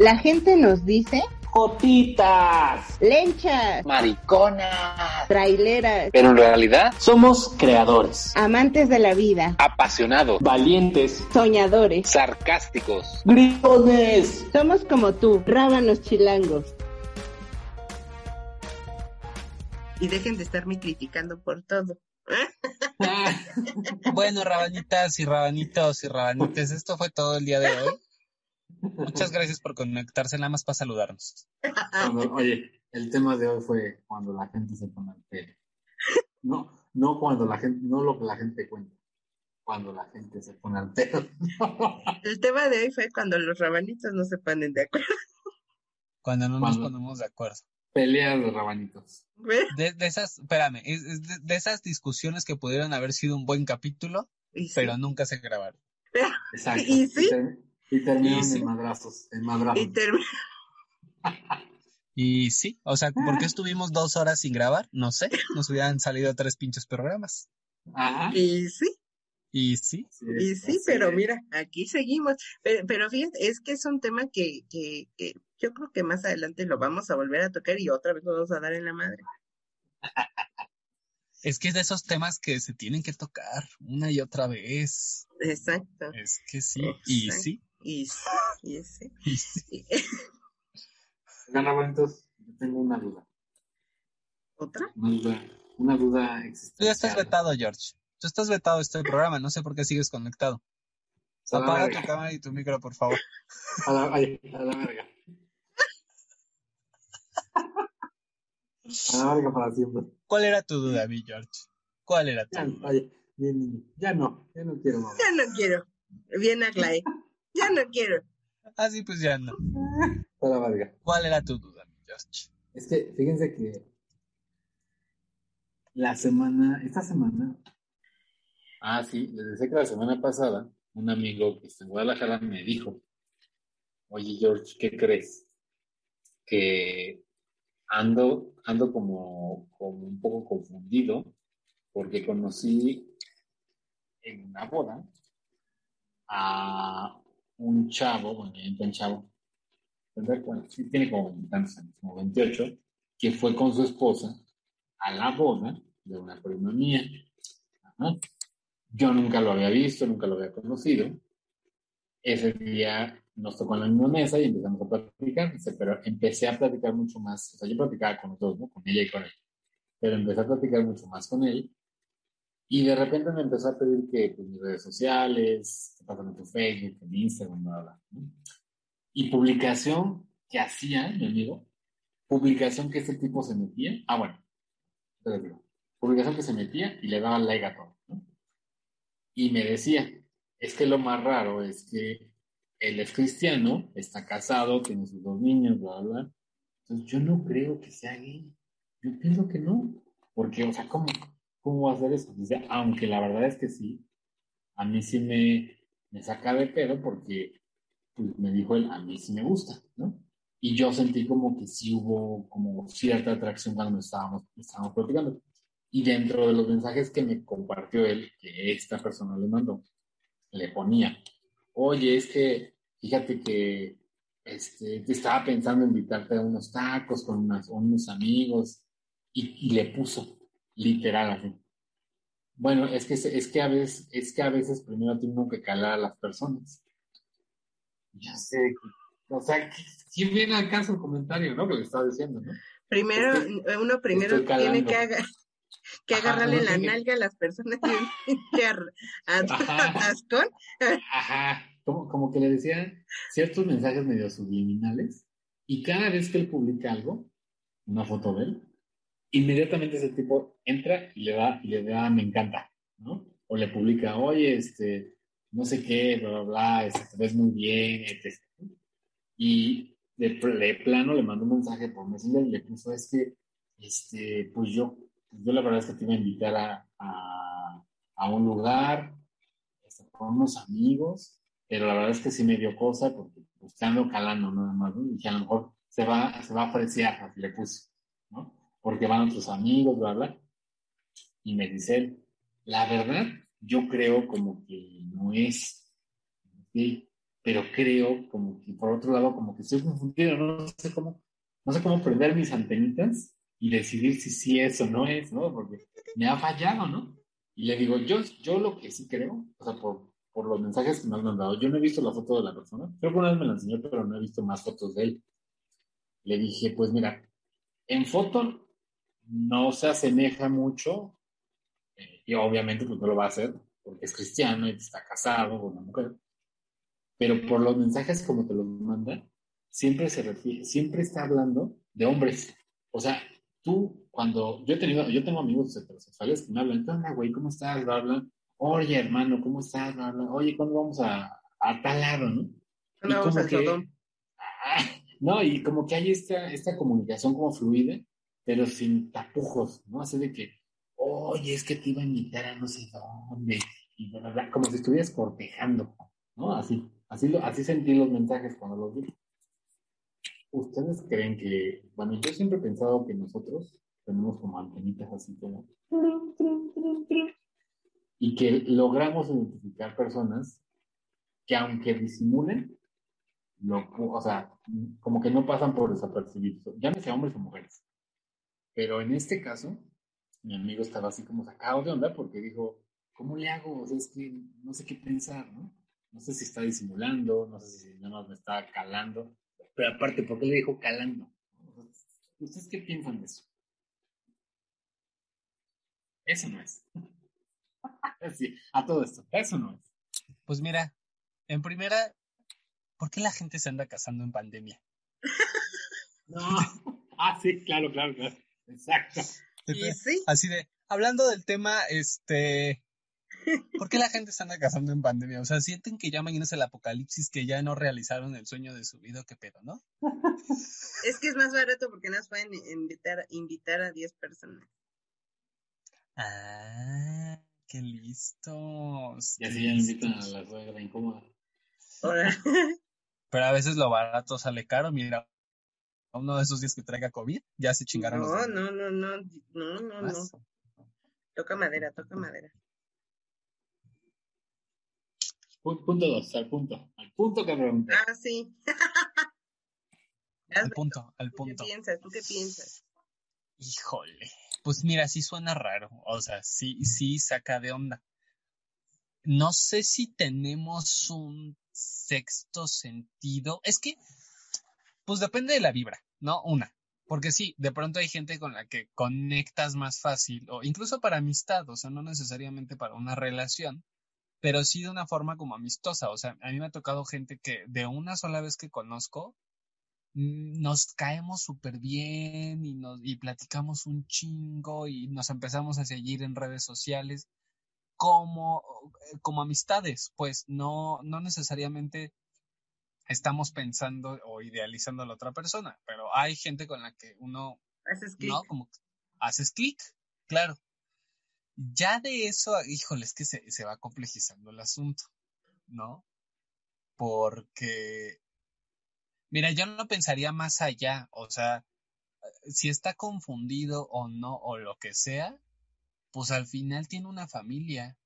La gente nos dice Jotitas, lenchas, mariconas, traileras, pero en realidad somos creadores, amantes de la vida, apasionados, valientes, soñadores, sarcásticos, gritones. Somos como tú, rábanos chilangos. Y dejen de estarme criticando por todo. bueno, rabanitas y rabanitos y rabanites, esto fue todo el día de hoy. Muchas gracias por conectarse nada más para saludarnos. oye, el tema de hoy fue cuando la gente se pone al pelo. No, no cuando la gente, no lo que la gente cuenta, cuando la gente se pone al pelo. El tema de hoy fue cuando los rabanitos no se ponen de acuerdo. Cuando no nos ponemos de acuerdo. Pelea de rabanitos. De, esas, espérame, de, esas discusiones que pudieron haber sido un buen capítulo, pero nunca se grabaron. Exacto. ¿Y sí? Y terminan en madrazos, en madrazos. Y, y sí, o sea, ¿por qué estuvimos dos horas sin grabar? No sé, nos hubieran salido tres pinches programas. Ajá. Y sí. Y sí. y sí, pero mira, aquí seguimos. Pero, fíjate, es que es un tema que, que, que yo creo que más adelante lo vamos a volver a tocar y otra vez nos vamos a dar en la madre. Es que es de esos temas que se tienen que tocar una y otra vez. Exacto. Es que sí, y sí. Y, y sí. Y sí. yo tengo una duda. ¿Otra? Una duda, una duda. Tú ya estás vetado, George. Tú estás vetado este programa, no sé por qué sigues conectado. Apaga tu cámara y tu micro, por favor. A la, a la verga. A la verga para siempre. ¿Cuál era tu duda, mi George? ¿Cuál era tu duda? Oye, bien, ya no, ya no quiero más. Ya no quiero. Bien, Aglae. Ya no quiero. Ah, sí, pues ya no. Para verga. ¿Cuál era tu duda, mi George? Es que, fíjense que la semana, esta semana, ah, sí, les decía que la semana pasada, un amigo que está en Guadalajara me dijo, oye, George, ¿qué crees? Que ando, ando como, como un poco confundido porque conocí en una boda a un chavo, bueno, un chavo, tiene como 20 años, como 28, que fue con su esposa a la boda de una prima mía. Yo nunca lo había visto, nunca lo había conocido. Ese día nos tocó en la misma mesa y empezamos a platicar, pero empecé a platicar mucho más, o sea, yo platicaba con los ¿no? Con ella y con él, pero empecé a platicar mucho más con él y de repente me empezó a pedir que pues, mis redes sociales, que pasan en tu Facebook, en Instagram, bla, bla, Y publicación que hacía mi amigo, publicación que este tipo se metía, ah, bueno, digo, publicación que se metía y le daba like a todo, ¿no? Y me decía, es que lo más raro es que él es cristiano, está casado, tiene sus dos niños, bla, bla. Entonces yo no creo que sea gay. Yo pienso que no. Porque, o sea, ¿cómo? ¿Cómo hacer eso? aunque la verdad es que sí, a mí sí me, me saca de pedo porque pues, me dijo él, a mí sí me gusta, ¿no? Y yo sentí como que sí hubo como cierta atracción cuando estábamos, estábamos platicando. Y dentro de los mensajes que me compartió él, que esta persona le mandó, le ponía, oye, es que fíjate que este, te estaba pensando invitarte a unos tacos con unos amigos y, y le puso, literal así. Bueno, es que, es que a veces, es que a veces primero tengo que calar a las personas. Ya sé, o sea, ¿quién viene al caso el comentario, no? Que le estaba diciendo, ¿no? Primero, uno primero tiene que, que agarrarle la nalga a las personas que atascón. Ajá, como, como que le decían ciertos mensajes medio subliminales y cada vez que él publica algo, una foto de él, inmediatamente ese tipo entra y le da, le da me encanta, ¿no? O le publica, oye, este, no sé qué, bla, bla, bla, este, te ves muy bien, etc. Y de, plano le mando un mensaje por Messenger y le puso, es que, este, pues yo, yo la verdad es que te iba a invitar a, un lugar, este, con unos amigos, pero la verdad es que sí me dio cosa porque pues, te ando calando nada más, ¿no? Y que a lo mejor se va, se va a apreciar, así le puse. Porque van otros amigos, bla, bla. Y me dice la verdad, yo creo como que no es pero creo como que por otro lado como que estoy confundido, no sé cómo, no sé cómo prender mis antenitas y decidir si sí es o no es, ¿no? Porque me ha fallado, ¿no? Y le digo, yo, yo lo que sí creo, o sea, por, por los mensajes que me han mandado, yo no he visto la foto de la persona, creo que una vez me la enseñó, pero no he visto más fotos de él. Le dije, pues mira, en foto no se asemeja mucho, eh, y obviamente pues no lo va a hacer, porque es cristiano y está casado con una mujer, pero por los mensajes como te los manda, siempre se refiere, siempre está hablando de hombres. O sea, tú, cuando yo he tenido, yo tengo amigos heterosexuales que me hablan, ¿qué onda, güey? ¿Cómo estás? Hablan, oye, hermano, ¿cómo estás? Hablan, oye, ¿cuándo vamos a, a tal lado, no? ¿Cuándo vamos al Sodom? Ah, no, y como que hay esta, esta comunicación como fluida, pero sin tapujos, ¿no? Así de que, oye, es que te iba a invitar a no sé dónde, y bla, bla, bla, como si estuvieras cortejando, ¿no? Así, así, así sentí los mensajes cuando los vi. ¿Ustedes creen que, bueno, yo siempre he pensado que nosotros tenemos como antenitas así como, y que logramos identificar personas que aunque disimulen, o sea, como que no pasan por desapercibidos, llámese hombres o mujeres. Pero en este caso, mi amigo estaba así como sacado de onda porque dijo, ¿cómo le hago? O sea, es que no sé qué pensar, ¿no? No sé si está disimulando, no sé si nada más me está calando. Pero aparte, ¿por qué le dijo calando? ¿Ustedes qué piensan de eso? Eso no es. Sí, a todo esto, eso no es. Pues mira, en primera, ¿por qué la gente se anda casando en pandemia? No. Ah, sí, claro, claro, claro. Exacto. Y sí, Así de, hablando del tema, este, ¿por qué la gente se anda casando en pandemia? O sea, sienten que ya mañana es el apocalipsis, que ya no realizaron el sueño de su vida, qué pedo, ¿no? es que es más barato porque nos pueden invitar, invitar a 10 personas. Ah, qué listos. Y así ya invitan a la suegra incómoda. Pero a veces lo barato sale caro, mira. Uno de esos días que traiga COVID, ya se chingaron los no, demás. no, no, no, no, no, no. Toca madera, toca madera. Pu- Punto dos, al punto. Al punto que pregunté. Ah, sí. Al punto, al ¿Tú qué punto. piensas? ¿Tú qué piensas? Híjole. Pues mira, sí suena raro. O sea, sí, sí saca de onda. No sé si tenemos un sexto sentido. Es que, pues depende de la vibra, ¿no? Una. Porque sí, de pronto hay gente con la que conectas más fácil, o incluso para amistad, o sea, no necesariamente para una relación, pero sí de una forma como amistosa. O sea, a mí me ha tocado gente que de una sola vez que conozco, mm, nos caemos súper bien y, nos, y platicamos un chingo y nos empezamos a seguir en redes sociales como, como amistades, pues no, no necesariamente estamos pensando o idealizando a la otra persona, pero hay gente con la que uno, Haces clic. ¿no? Como haces clic, claro. Ya de eso, híjole, es que se, se va complejizando el asunto, ¿no? Porque, mira, yo no pensaría más allá, o sea, si está confundido o no, o lo que sea, pues al final tiene una familia.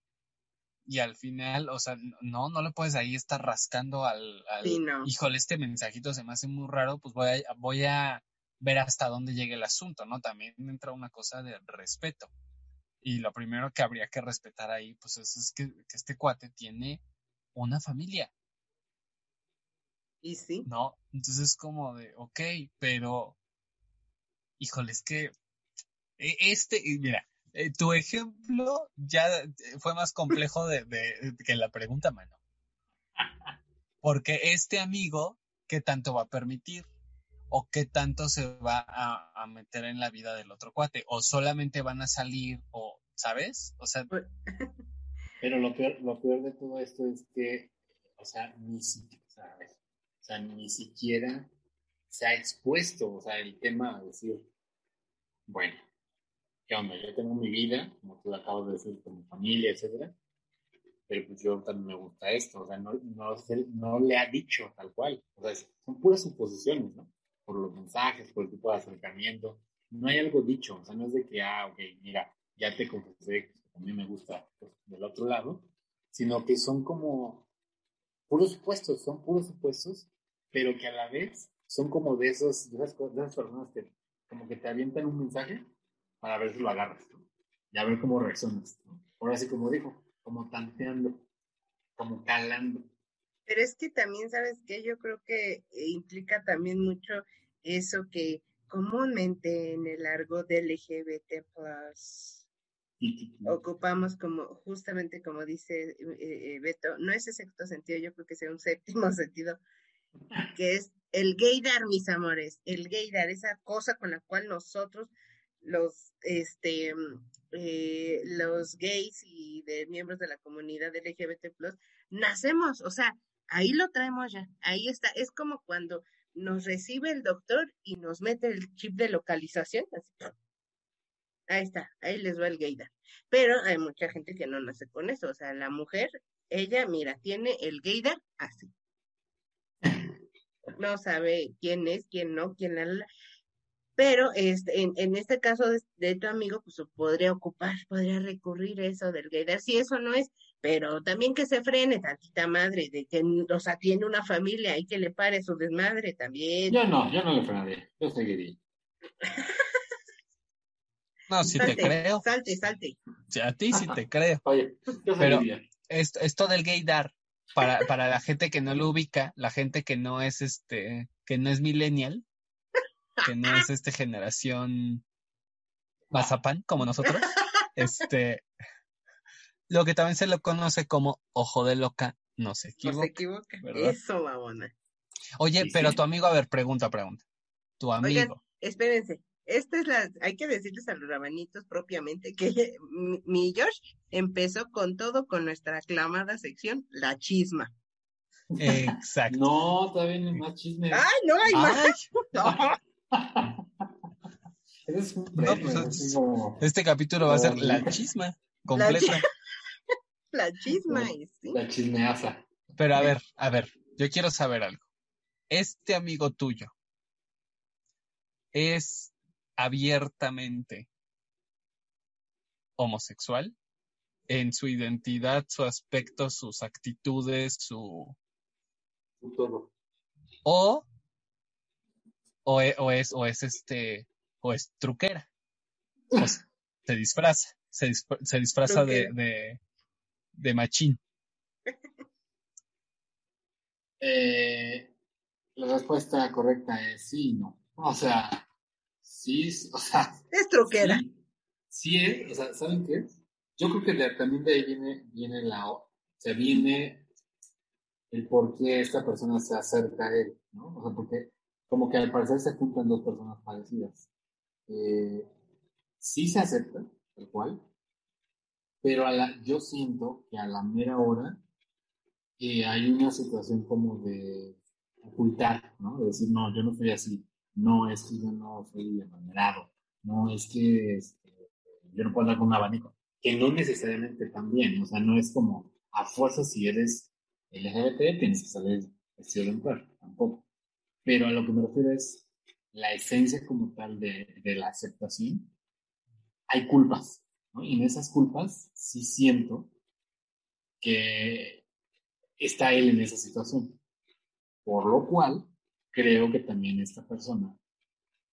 Y al final, o sea, no, no le puedes ahí estar rascando al, al Sí, no. híjole, este mensajito se me hace muy raro, pues voy a, voy a ver hasta dónde llega el asunto, ¿no? También entra una cosa de respeto. Y lo primero que habría que respetar ahí, pues es, es que, que este cuate tiene una familia, Y sí. ¿no? Entonces es como de, ok, pero, híjole, es que e- este, mira, eh, tu ejemplo ya eh, fue más complejo de, de- que la pregunta, mano. Porque este amigo, ¿qué tanto va a permitir? ¿O qué tanto se va a, a meter en la vida del otro cuate? ¿O solamente van a salir? ¿O, sabes? O sea, Pero lo peor, lo peor de todo esto es que, o sea, ni siquiera, o sea, ni siquiera se ha expuesto, o sea, el tema a decir, bueno, ¿qué onda? Yo tengo mi vida, como tú acabas de decir, con mi familia, etcétera, pero pues yo también me gusta esto, o sea, no, no, no le ha dicho tal cual, o sea, son puras suposiciones, ¿no? Por los mensajes, por el tipo de acercamiento, no hay algo dicho, o sea, no es de que, ah, ok, mira, ya te confesé que mí me gusta pues, del otro lado, sino que son como, puros supuestos, son puros supuestos, pero que a la vez son como de esos, de esas, de esas personas que como que te avientan un mensaje para ver si lo agarras, ¿no? y a ver cómo reaccionas. ¿no? Ahora sí, como dijo, como tanteando, como calando. Pero es que también, ¿sabes qué? Yo creo que eh, implica también mucho eso que comúnmente en el argot LGBT+, ocupamos como, justamente como dice eh, eh, Beto, no es ese sexto sentido, yo creo que sea un séptimo sentido, que es el gaydar, mis amores, el gaydar, esa cosa con la cual nosotros, los, este, eh, los gays y de miembros de la comunidad LGBT+, nacemos, o sea, ahí lo traemos ya, ahí está, es como cuando nos recibe el doctor y nos mete el chip de localización, así, ahí está, ahí les va el gaydar. Pero hay mucha gente que no nace con eso, o sea, la mujer, ella, mira, tiene el gaydar así. No sabe quién es, quién no, quién la. Pero este, en, en este caso de, de tu amigo, pues podría ocupar, podría recurrir a eso del gaydar, si eso no es, pero también que se frene tantita madre, de que, o sea, tiene una familia y que le pare su desmadre también. Yo no, yo no le frenaría, yo seguiría. No, sí te creo. Salte, salte. Sí, A ti sí te creo. Oye, yo Pero-. Esto, esto del gaydar, para, para la gente que no lo ubica, la gente que no es este, que no es millennial, que no es este generación mazapán como nosotros, este, lo que también se lo conoce como ojo de loca, no se No equivoca. se equivoca. ¿verdad? Eso, babona. Oye, Sí, pero sí. tu amigo, a ver, pregunta, pregunta. Tu amigo. Espérense. Esta es la, hay que decirles a los rabanitos propiamente que mi, mi Josh empezó con todo con nuestra aclamada sección, la chisma. Exacto. No, todavía no hay más chismes. ¡Ay, no hay más! Ay, No. No, pues, así es- como este capítulo va a ser la chisma La completa. La chisma, sí. la chismeaza. Pero a ver, a ver, yo quiero saber algo. Este amigo tuyo es abiertamente homosexual en su identidad, su aspecto, sus actitudes, su Todo. o o e- o es o es este o es truquera. O sea, se disfraza, se, disfra- se disfraza de, de de machín. Eh, la respuesta correcta es sí y no. O sea, sí, o sea, Es truquera. Sí, sí es, o sea, ¿saben qué? Yo creo que de- también de ahí viene, viene la, o sea, viene el por qué esta persona se acerca a él, ¿no? O sea, porque como que al parecer se juntan dos personas parecidas. Eh, sí se acepta, tal cual, pero a la, yo siento que a la mera hora eh, hay una situación como de ocultar, ¿no? De decir, no, yo no soy así, no, es que yo no soy amanerado, no, es que este, yo no puedo andar con un abanico, que no necesariamente también, o sea, no es como a fuerza si eres LGBT tienes que salir vestido de mujer, tampoco. Pero a lo que me refiero es la esencia como tal de, de la aceptación. Hay culpas, ¿no? Y en esas culpas sí siento que está él en esa situación. Por lo cual, creo que también esta persona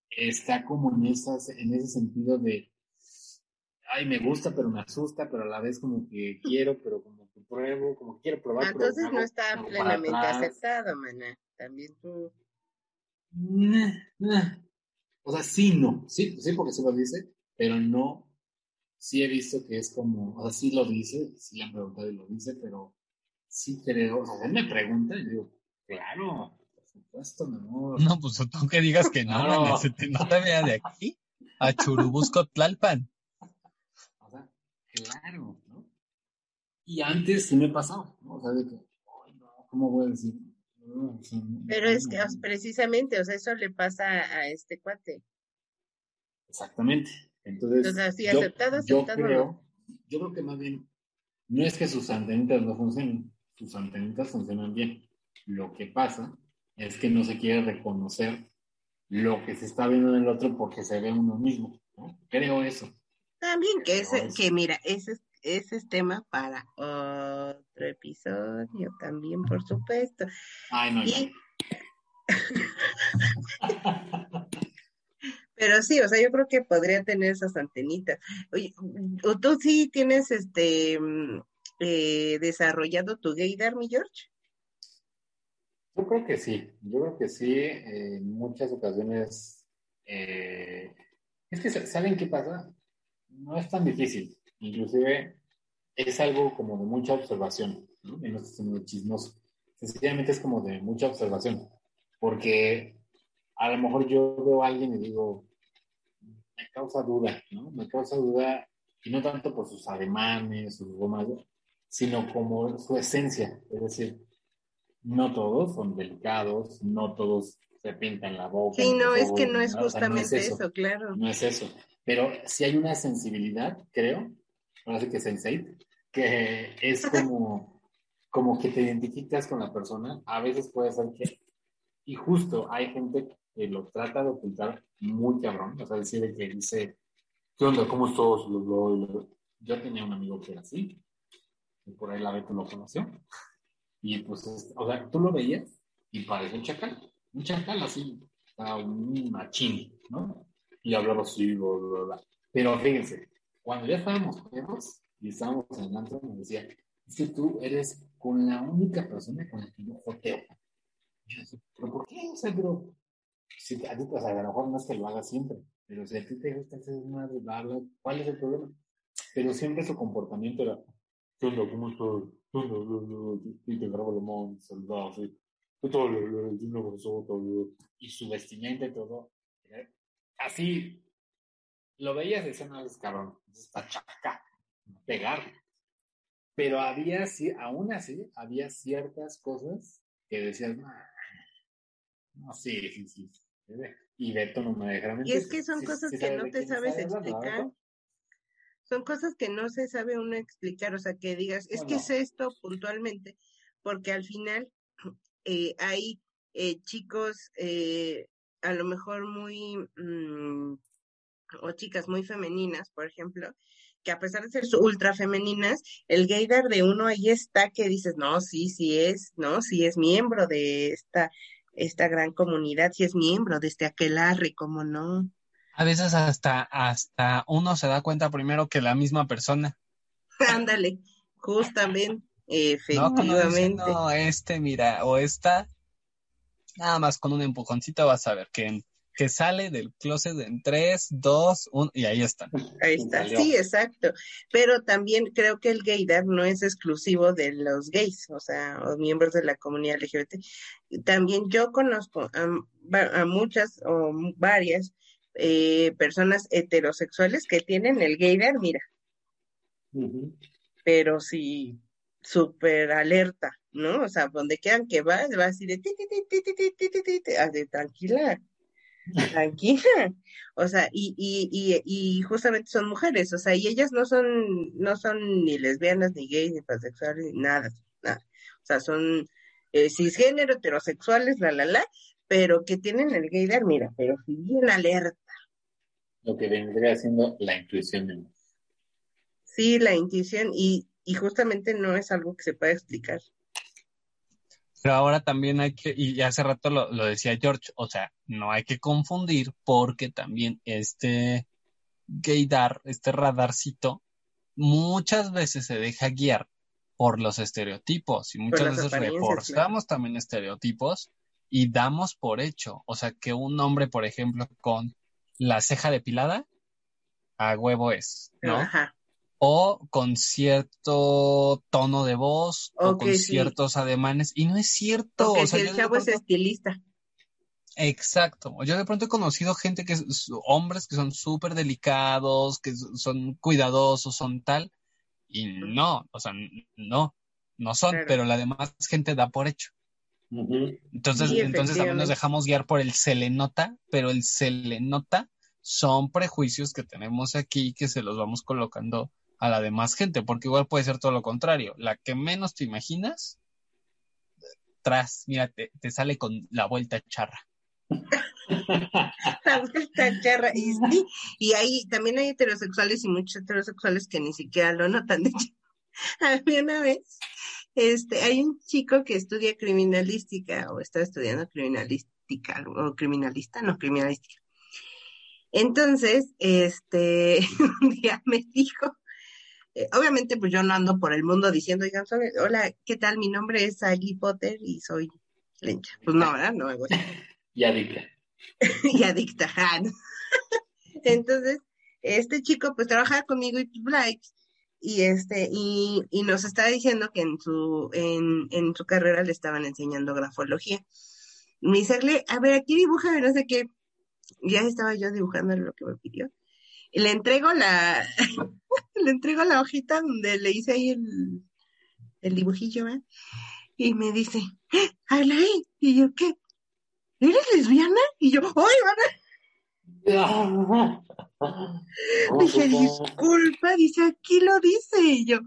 está como en, esas, en ese sentido de, ay, me gusta, pero me asusta, pero a la vez como que quiero, pero como que pruebo, como que quiero probar. pero Entonces me no está plenamente aceptado, maná. También tú. O sea, sí, no. Sí, sí, porque sí lo dice, pero no. Sí he visto que es como, o sea, sí lo dice, sí le han preguntado y lo dice, pero sí creo, o sea, él me pregunta y yo digo, claro, por supuesto, mi amor. No, pues tú que digas que no, maná, se te nota vea de aquí a Churubusco Tlalpan. O sea, claro, ¿no? Y antes sí me pasaba, ¿no? O sea, de que, ay, no, ¿cómo voy a decir? Sea, no, Pero es no, que sea, precisamente, o sea, eso le pasa a este cuate. Exactamente. Entonces, Entonces, así, yo, aceptado, yo aceptado, creo, yo creo que más bien, no es que sus antenitas no funcionen, sus antenitas funcionan bien. Lo que pasa es que no se quiere reconocer lo que se está viendo en el otro porque se ve uno mismo, ¿no? Creo eso. También que ese, es- que mira, ese es ese es tema para otro episodio también, por supuesto. Ay, no, Y-. Pero sí, o sea, yo creo que podría tener esas antenitas. Oye, ¿o ¿tú sí tienes este eh, desarrollado tu gaydar, mi George? Yo creo que sí, yo creo que sí, eh, en muchas ocasiones, eh, es que, ¿saben qué pasa? No es tan difícil, inclusive es algo como de mucha observación, ¿no? Y no estoy siendo chismoso, sencillamente es como de mucha observación, porque a lo mejor yo veo a alguien y digo, me causa duda, ¿no? Me causa duda, y no tanto por sus ademanes, sus bromas, sino como su esencia, es decir, no todos son delicados, no todos se pintan la boca. Sí, no, es que no es o sea, justamente eso, eso, claro. No es eso. Pero sí hay una sensibilidad, creo, ahora sí que sensei, que es como, como que te identificas con la persona. A veces puede ser que, y justo hay gente que lo trata de ocultar muy cabrón, o sea, decir de que dice, ¿qué onda? ¿Cómo estás? Yo tenía un amigo que era así, y por ahí la Beto lo conoció. Y pues, es- o sea, tú lo veías y parece un chacal, un chacal así, sea, un machín, ¿no? Y hablaba así, bla, bla, bla. Pero fíjense, cuando ya estábamos pedos y estábamos antro, me decía, es que tú eres con la única persona con la que yo joteo. Y yo decía, ¿pero por qué? O sea, pero, si a ti, o sea, a lo mejor no es que lo hagas siempre, pero si a ti te gusta hacer madre, bla, bla, ¿cuál es el problema? Pero siempre su comportamiento era, ¿qué onda? ¿Cómo estás? Y te grabo bla, una abrazota, bla. Y su vestimenta y todo. Así, lo veías y decías, no, es cabrón, es pachaca, pegar. Pero había, sí, aún así, había ciertas cosas que decías, no, sí, sí, sí. Y Beto no me dejará Y mentir. es que son Sí, cosas sí que no te sabes estoy hablando, ¿verdad, explicar. Son cosas que no se sabe uno explicar, o sea, que digas, es No, que no. es esto puntualmente, porque al final eh, hay eh, chicos eh, a lo mejor muy, mm, o chicas muy femeninas, por ejemplo, que a pesar de ser ultra femeninas, el gaydar de uno ahí está que dices, no, sí, sí es, no, sí es miembro de esta, esta gran comunidad, sí es miembro de este aquelarre, como no. A veces hasta, hasta uno se da cuenta primero que la misma persona. Ándale, justamente, efectivamente. no, este, mira, o esta, nada más con un empujoncito vas a ver que, que sale del closet en 3, 2, 1, y ahí está. Ahí está, sí, exacto. Pero también creo que el gaydar no es exclusivo de los gays, o sea, o miembros de la comunidad LGBT. También yo conozco a, muchas o varias personas heterosexuales que tienen el gaydar, mira. Pero sí, súper alerta, ¿no? O sea, donde quieran que vas, vas a ir de tranquila tranquila. O sea, y, y, y, y justamente son mujeres, o sea, y ellas no son, no son ni lesbianas, ni gays, ni pansexuales, ni nada, nada. O sea, son eh, cisgénero, heterosexuales, la, la, la, pero que tienen el gaydar, mira, pero sí bien alerta. Lo que vendría siendo la intuición de. Sí, la intuición, y, y justamente no es algo que se pueda explicar. Pero ahora también hay que, y hace rato lo, lo decía George, o sea, no hay que confundir porque también este gaydar, este radarcito, muchas veces se deja guiar por los estereotipos y muchas veces reforzamos también estereotipos y damos por hecho, o sea, que un hombre, por ejemplo, con la ceja depilada, a huevo es, ¿no? Ajá. O con cierto tono de voz o con sí. ciertos ademanes y no es cierto, Porque o sea, si el de chavo es pronto- estilista. exacto, yo de pronto he conocido gente que es hombres que son súper delicados, que son cuidadosos, son tal y no, o sea, no, no son, Claro. pero la demás gente da por hecho. Entonces, Sí, entonces también nos dejamos guiar por el se le nota, pero el se le nota son prejuicios que tenemos aquí que se los vamos colocando a la demás gente, porque igual puede ser todo lo contrario. La que menos te imaginas, tras, mira, te, te sale con la vuelta charra. La vuelta charra. Y, sí, y ahí también hay heterosexuales y muchos heterosexuales que ni siquiera lo notan. De hecho, había una vez, este, hay un chico que estudia criminalística o está estudiando criminalística o criminalista, no, criminalística. Entonces, este, un día me dijo, eh, obviamente pues yo no ando por el mundo diciendo, oigan, hola, ¿qué tal? Mi nombre es Aggie Potter y soy lencha. Pues no, ¿verdad? No, güey. Y adicta. y adicta. ah. Entonces, este chico pues trabajaba conmigo y pues, Blake, y este, y, y nos estaba diciendo que en su, en, en su carrera le estaban enseñando grafología. Me dice, "Ale, a ver, aquí dibuja, no sé qué. Ya estaba yo dibujando lo que me pidió. Y le entrego la, le entrego la hojita donde le hice ahí el, el dibujillo, ¿verdad? Y me dice, Alain, y yo, ¿qué? ¿Eres lesbiana? Y yo, ¡ay, van Dije, disculpa, dice, aquí lo dice. Y yo,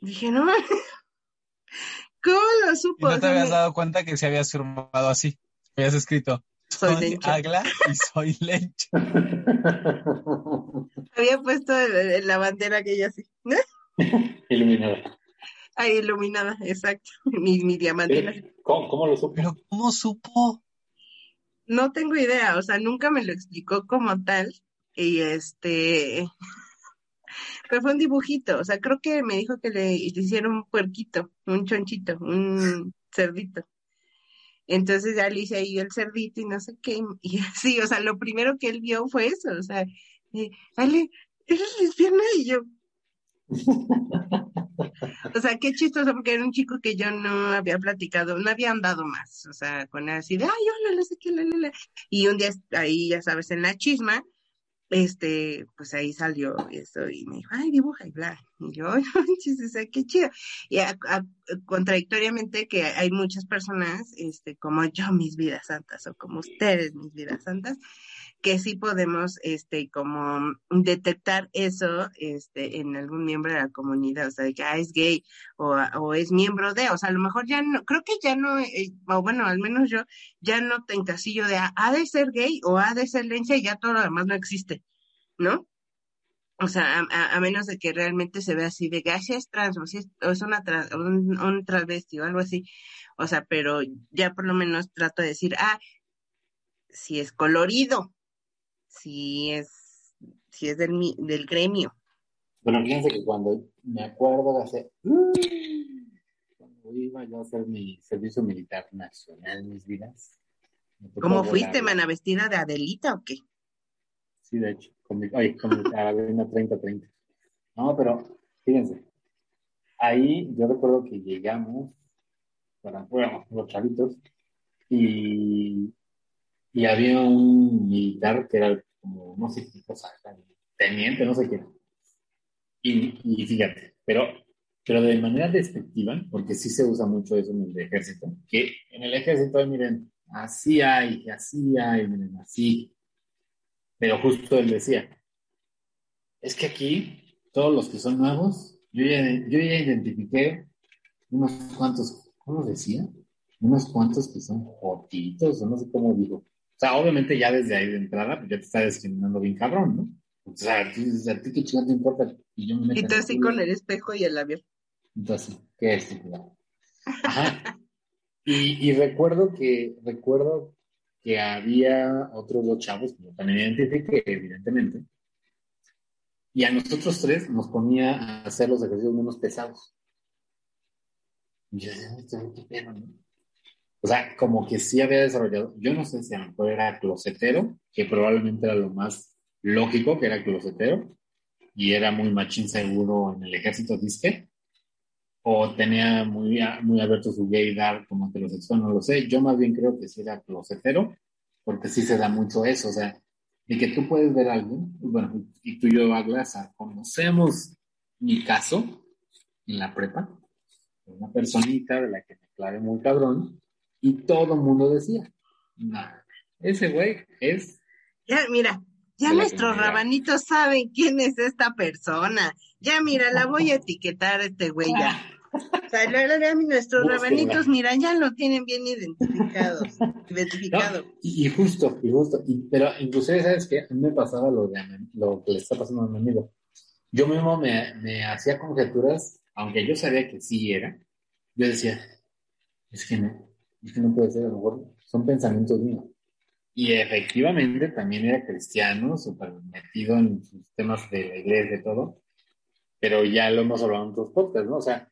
dije, no, ¿cómo lo Y supo? no O te sea, habías me- dado cuenta que se habías firmado así. Habías escrito, Soy soy lencha. Agla y soy lencha. Había puesto la bandera que ella ¿no? Iluminada. Ahí iluminada, exacto. Mi, mi diamantina. Eh, ¿Cómo, cómo lo supo? Pero ¿cómo supo? No tengo idea, o sea, nunca me lo explicó como tal. Y este, pero fue un dibujito, o sea, creo que me dijo que le, le hicieron un puerquito, un chonchito, un cerdito. Entonces ya le hice ahí el cerdito y no sé qué, y así, o sea, lo primero que él vio fue eso, o sea, eh, Ale, ¿eres lesbiana? Y yo, o sea, qué chistoso, porque era un chico que yo no había platicado, no había andado más, o sea, con él así de, ay, hola, no sé qué, la, la, la. Y un día ahí, ya sabes, en la chisma, este, pues ahí salió eso y me dijo, ay, dibuja y bla. Y yo, ay, o sea, qué chido. Y a- contradictoriamente que hay muchas personas, este, como yo, mis vidas santas, o como ustedes, mis vidas santas, que sí podemos, este, como detectar eso, este, en algún miembro de la comunidad, o sea, de que, ah, es gay, o, o es miembro de, o sea, a lo mejor ya no, creo que ya no, eh, o bueno, al menos yo, ya no te encasillo de, ah, ha de ser gay o ha de ser lencha y ya todo lo demás no existe, ¿no? O sea, a, menos de que realmente se vea así de que, ah, sí es trans, o, sí es, o es una trans, un, un travesti o algo así, o sea, pero ya por lo menos trato de decir, ah, si es colorido, si es, si es del, del gremio. Bueno, fíjense que cuando me acuerdo de hacer. Cuando iba yo a hacer mi servicio militar nacional, mis vidas. ¿Cómo fuiste, mana, vestida de Adelita o qué? Sí, de hecho. Con mi, oye, con mi carabina 30-30. No, pero fíjense. Ahí yo recuerdo que llegamos, para, bueno, los chavitos, y, y había un militar que era como, no sé qué cosa, teniente, no sé qué. Y, y fíjate, pero, pero de manera despectiva, porque sí se usa mucho eso en el ejército, que en el ejército, miren, así hay, así hay, miren, así. Pero justo él decía, es que aquí, todos los que son nuevos, yo ya, yo ya identifiqué unos cuantos, ¿cómo decía? Unos cuantos que son jotitos, no sé cómo digo. O sea, obviamente ya desde ahí de entrada, pues ya te está discriminando bien cabrón, ¿no? O sea, a ti qué chingón te importa. Y yo me meto Y tú así con el espejo y el avión. Entonces, qué estúpido. Ajá. Y, y recuerdo que, recuerdo que había otros dos chavos que yo también identifiqué, evidentemente. Y a nosotros tres nos ponía a hacer los ejercicios menos pesados. Y yo decía, "Esto, ¿qué pedo, no?". O sea, como que sí había desarrollado, yo no sé si a lo mejor era closetero, que probablemente era lo más lógico, que era closetero, y era muy machín seguro en el ejército disque, o tenía muy, muy abierto su gaydar como heterosexual, no lo sé. Yo más bien creo que sí era closetero, porque sí se da mucho eso, o sea, de que tú puedes ver a alguien, bueno, y tú y yo, Aglas, conocemos mi caso en la prepa, una personita de la que me clave muy cabrón, y todo el mundo decía, no, ese güey es Ya, mira, ya la nuestros rabanitos saben quién es esta persona. Ya, mira, la voy a etiquetar a este güey ya. O sea, la verdad, nuestros Búsquenla. rabanitos, mira, ya lo tienen bien identificados, identificado. Y, y justo, y justo, y, pero inclusive, ¿sabes qué? A mí me pasaba lo, de, lo que le está pasando a mi amigo. Yo mismo me, me hacía conjeturas, aunque yo sabía que sí era, yo decía, es que no, es que no puede ser, a lo mejor son pensamientos míos. Y efectivamente también era cristiano, súper metido en sus temas de la iglesia y todo, pero ya lo hemos hablado en otros podcasts, ¿no? O sea,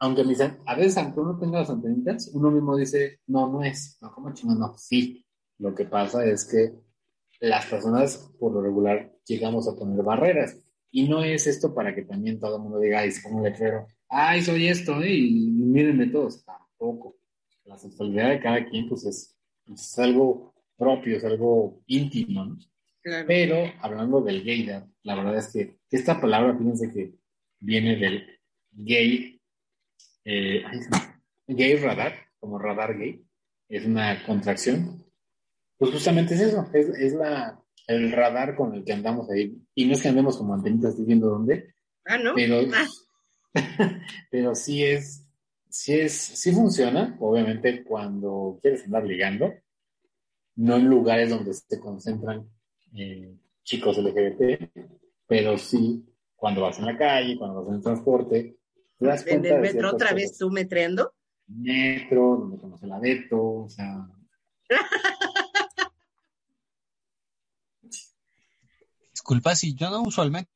aunque mis, a veces aunque uno tenga las antenitas, uno mismo dice, no, no es, no, como chingón, no, sí. Lo que pasa es que las personas por lo regular llegamos a poner barreras. Y no es esto para que también todo el mundo diga, ay, un letrero, ay, soy esto, ¿eh? y mírenme todos. Tampoco. La sexualidad de cada quien, pues es, es algo propio, es algo íntimo, ¿no? Claro. Pero hablando del gaydar, la verdad es que esta palabra, fíjense que viene del gay, eh, gay radar, como radar gay, es una contracción. Pues justamente es eso, es, es la, el radar con el que andamos ahí. Y no es que andemos como antenitas diciendo dónde, Ah, ¿no? pero, Ah. pero sí es, sí es, sí funciona, obviamente cuando quieres andar ligando, no en lugares donde se concentran eh, chicos LGBT, pero sí cuando vas en la calle, cuando vas en el transporte, En el metro otra vez tú metreando. Metro, donde conoce la Beto, o sea, Disculpa si yo no uso el metro.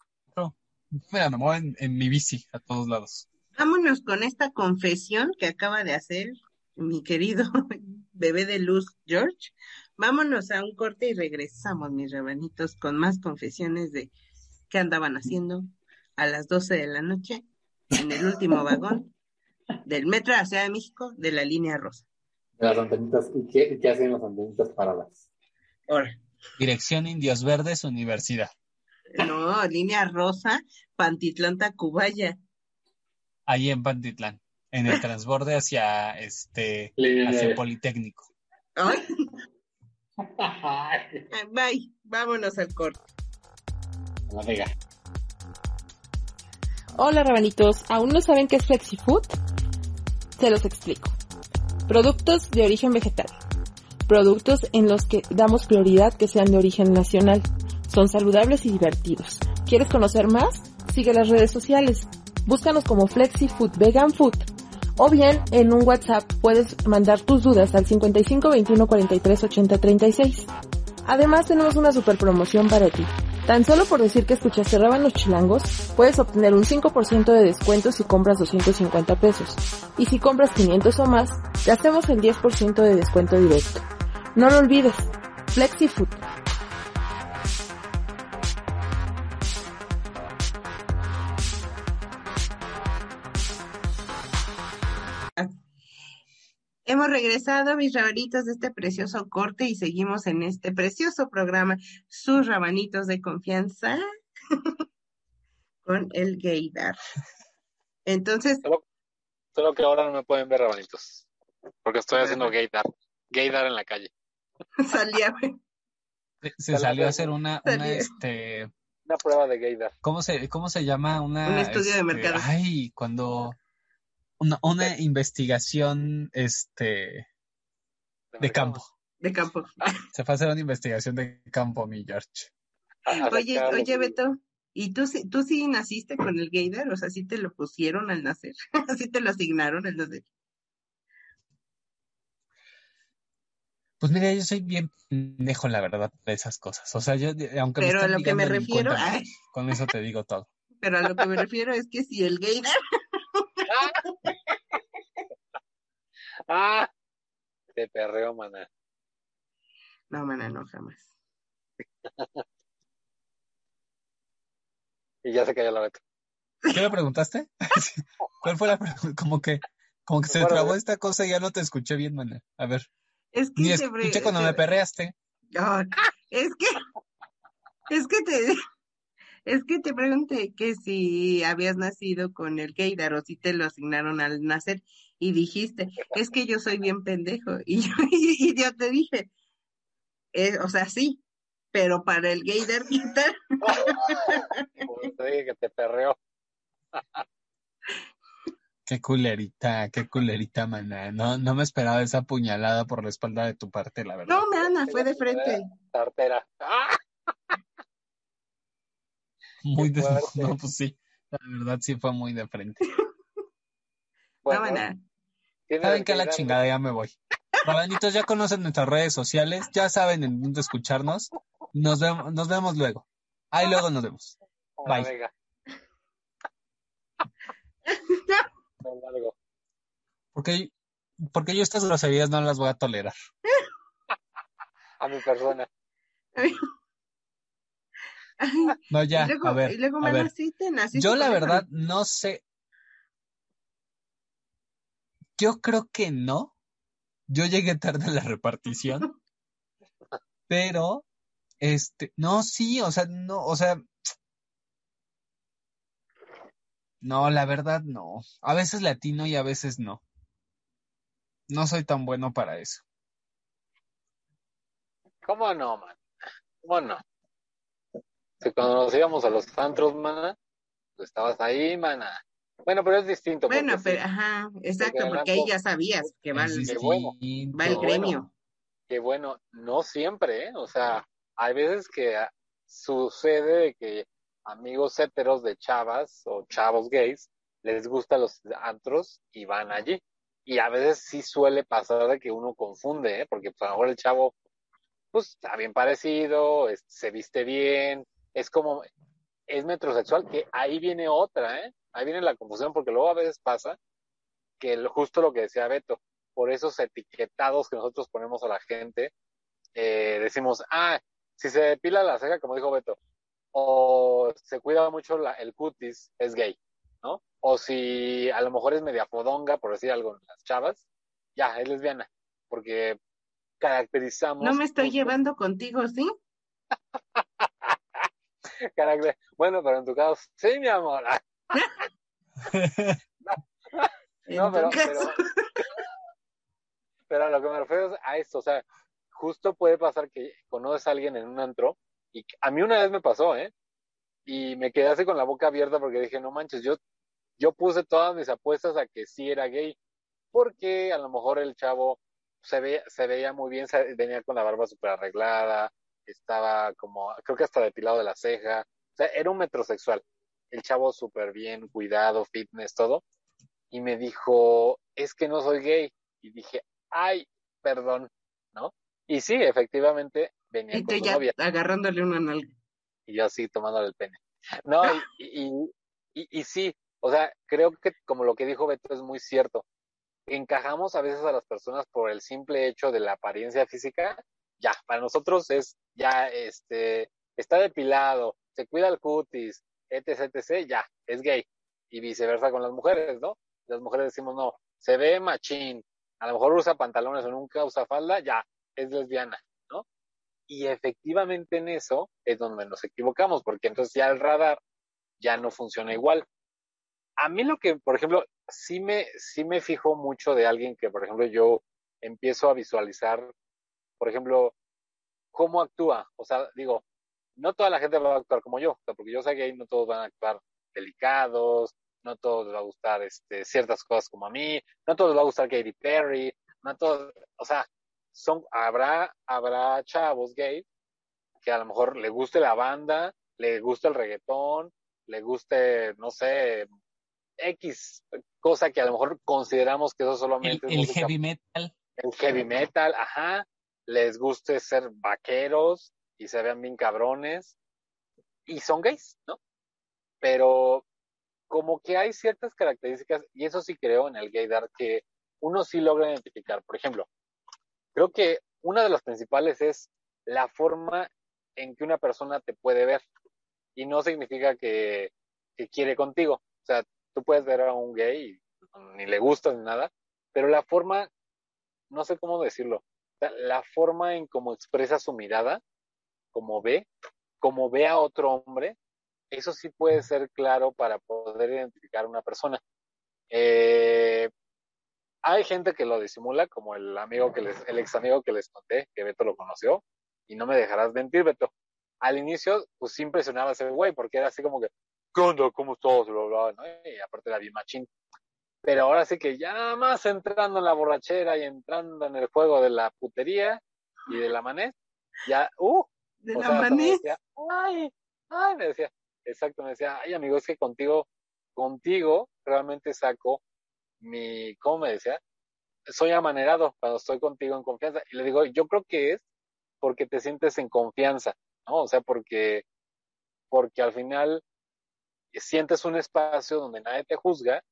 Mira, me muevo en, en mi bici a todos lados. Vámonos con esta confesión que acaba de hacer mi querido bebé de luz George. Vámonos a un corte y regresamos, mis rebanitos, con más confesiones de qué andaban haciendo a las 12 de la noche en el último vagón del metro de la Ciudad de México de la línea rosa. de las antenitas, ¿y qué, qué hacen las antenitas paradas? Ahora, Dirección Indios Verdes, Universidad. no, línea rosa, Pantitlán, Tacubaya. Ahí en Pantitlán. En el transborde hacia este hacia. Politécnico. Ay, bye, vámonos al corte. La Vega. Hola rabanitos, ¿aún no saben qué es FlexiFood? Se los explico. Productos de origen vegetal. Productos en los que damos prioridad que sean de origen nacional. Son saludables y divertidos. ¿Quieres conocer más? Sigue las redes sociales. Búscanos como FlexiFood Vegan Food. O bien en un WhatsApp puedes mandar tus dudas al 55 21 43 80 36. Además tenemos una super promoción para ti. Tan solo por decir que escuchaste Rábanos Chilangos, puedes obtener un 5% de descuento si compras 250 pesos. Y si compras 500 o más, te hacemos el 10% de descuento directo. No lo olvides, FlexiFood. Hemos regresado, mis rabanitos, de este precioso corte y seguimos en este precioso programa, sus rabanitos de confianza, con el gaydar. Entonces, Solo que ahora no me pueden ver rabanitos. Porque estoy haciendo gaydar. Gaydar en la calle. salía, Se- Se Salió a hacer una, una este, Una prueba de gaydar. ¿cómo se, cómo se llama? Una, Un estudio de este, mercado. Ay, cuando una, una investigación, este, de campo. de campo. Se fue a hacer una investigación de campo, mi George. Oye, oye, Beto, ¿y tú, sí- tú sí naciste con el gaydar? O sea, ¿sí te lo pusieron al nacer? ¿Sí te lo asignaron al nacer? Pues mira, yo soy bien pendejo, la verdad, de esas cosas. O sea, yo, aunque me Pero a estén lo que me refiero, cuenta me ay, doy. con eso te digo todo. pero a lo que me refiero es que si el gaydar, ¡Ah! Te perreo, maná. no, mana, no, jamás. Y ya se cayó la beta. ¿Qué me preguntaste? ¿Cuál fue la pregunta? Como que, como que se Bueno, trabó ya. esta cosa y ya no te escuché bien, mana. A ver, Es que ni se escuché cuando me perreaste. Ay, es que, es que te, es que te pregunté que si habías nacido con el gaydar o si te lo asignaron al nacer y dijiste, es que yo soy bien pendejo y yo, y, y yo te dije, eh, o sea, sí, pero para el gaydar quitar, Como te dije que te perreo. Qué culerita, qué culerita, maná. No, no me esperaba esa puñalada por la espalda de tu parte, la verdad. No, Mana, fue de frente. Tartera. ¡Ah! Muy de... No, pues sí. La verdad sí fue muy de frente. No, Bueno, Mana. Saben que a la chingada ya me voy. Rabanitos, ya conocen nuestras redes sociales, ya saben en dónde escucharnos. Nos vemos, nos vemos luego. Ahí luego nos vemos. Ah, Bye. venga. Porque, porque yo estas groserías no las voy a tolerar. A mi persona. No, ya, luego, a ver, y luego a ver. naciste Yo la verdad no sé. Yo creo que no. Yo llegué tarde a la repartición. Pero, este, no, sí, o sea, no, o sea. No, la verdad no. A veces latino y a veces no. No soy tan bueno para eso. ¿Cómo no, man? ¿Cómo no? Si cuando nos íbamos a los antros, mana, tú estabas ahí, mana. Bueno, pero es distinto. Bueno, pero, sí, ajá, exacto, porque ahí ya sabías que va, el- bueno. va el bueno. gremio. que bueno, no siempre, ¿eh? O sea, hay veces que ah, sucede de que amigos heteros de chavas o chavos gays les gustan los antros y van allí. Y a veces sí suele pasar de que uno confunde, ¿eh? Porque pues a lo mejor el chavo, pues está bien parecido, es- se viste bien, es como, es metrosexual, que ahí viene otra, ¿eh? Ahí viene la confusión, porque luego a veces pasa que el- justo lo que decía Beto, por esos etiquetados que nosotros ponemos a la gente, eh, decimos, ah, si se depila la ceja, como dijo Beto, o se cuida mucho la- el cutis, es gay, ¿no? O si a lo mejor es media fodonga, por decir algo, en las chavas, ya, es lesbiana, porque caracterizamos... No me estoy llevando contigo, ¿sí? Bueno, pero en tu caso, sí, mi amor. No, pero, pero, pero a lo que me refiero es a esto, o sea, justo puede pasar que conoces a alguien en un antro, y a mí una vez me pasó, ¿eh? Y me quedé así con la boca abierta porque dije, no manches, yo, yo puse todas mis apuestas a que sí era gay, porque a lo mejor el chavo se veía, se veía muy bien, se- venía con la barba súper arreglada, estaba como, creo que hasta depilado de la ceja, o sea, era un metrosexual, el chavo súper bien cuidado, fitness, todo, y me dijo, es que no soy gay. Y dije, ay, perdón, ¿no? Y sí, efectivamente, venía Y con ya novia agarrándole una nalga. y yo así tomándole el pene. No, y, y, y, y sí, o sea, creo que como lo que dijo Beto es muy cierto. Encajamos a veces a las personas por el simple hecho de la apariencia física. Ya, para nosotros es, ya, este, está depilado, se cuida el cutis, etc, etc, ya, es gay. Y viceversa con las mujeres, ¿no? Las mujeres decimos, no, se ve machín, a lo mejor usa pantalones o nunca usa falda, ya, es lesbiana, ¿no? Y efectivamente en eso es donde nos equivocamos, porque entonces ya el radar ya no funciona igual. A mí lo que, por ejemplo, sí me, sí me fijo mucho de alguien que, por ejemplo, yo empiezo a visualizar, por ejemplo, cómo actúa. O sea, digo, no toda la gente va a actuar como yo, o sea, porque yo sé que ahí no todos van a actuar delicados, no todos les va a gustar este, ciertas cosas como a mí, no todos les va a gustar Katy Perry, no todos, o sea, son, habrá, habrá chavos gay que a lo mejor le guste la banda, le guste el reggaetón, le guste, no sé, X cosa que a lo mejor consideramos que eso El, solamente es el música heavy metal. el heavy metal, ajá, les guste ser vaqueros y se vean bien cabrones y son gays, ¿no? Pero como que hay ciertas características, y eso sí creo en el gaydar, que uno sí logra identificar. Por ejemplo, creo que una de las principales es la forma en que una persona te puede ver. Y no significa que, que quiere contigo. O sea, tú puedes ver a un gay y ni le gusta ni nada, pero la forma, no sé cómo decirlo, la forma en cómo expresa su mirada, como ve, como ve a otro hombre, eso sí puede ser claro para poder identificar a una persona. Eh, hay gente que lo disimula, como el amigo que les, el ex amigo que les conté, que Beto lo conoció, y no me dejarás mentir, Beto. Al inicio, pues sí impresionaba a ese güey, porque era así como que, ¿qué onda? ¿Cómo estás? Bla, bla, ¿no? Y aparte era bien machín. Pero ahora sí que ya nada más entrando en la borrachera y entrando en el juego de la putería y de la manés, ya, uh, De o la sea, me decía, ay, ay, me decía, exacto, me decía, ay, amigo, es que contigo, contigo realmente saco mi, ¿cómo me decía? Soy amanerado cuando estoy contigo en confianza. Y le digo, yo creo que es porque te sientes en confianza, ¿no? O sea, porque, porque al final sientes un espacio donde nadie te juzga,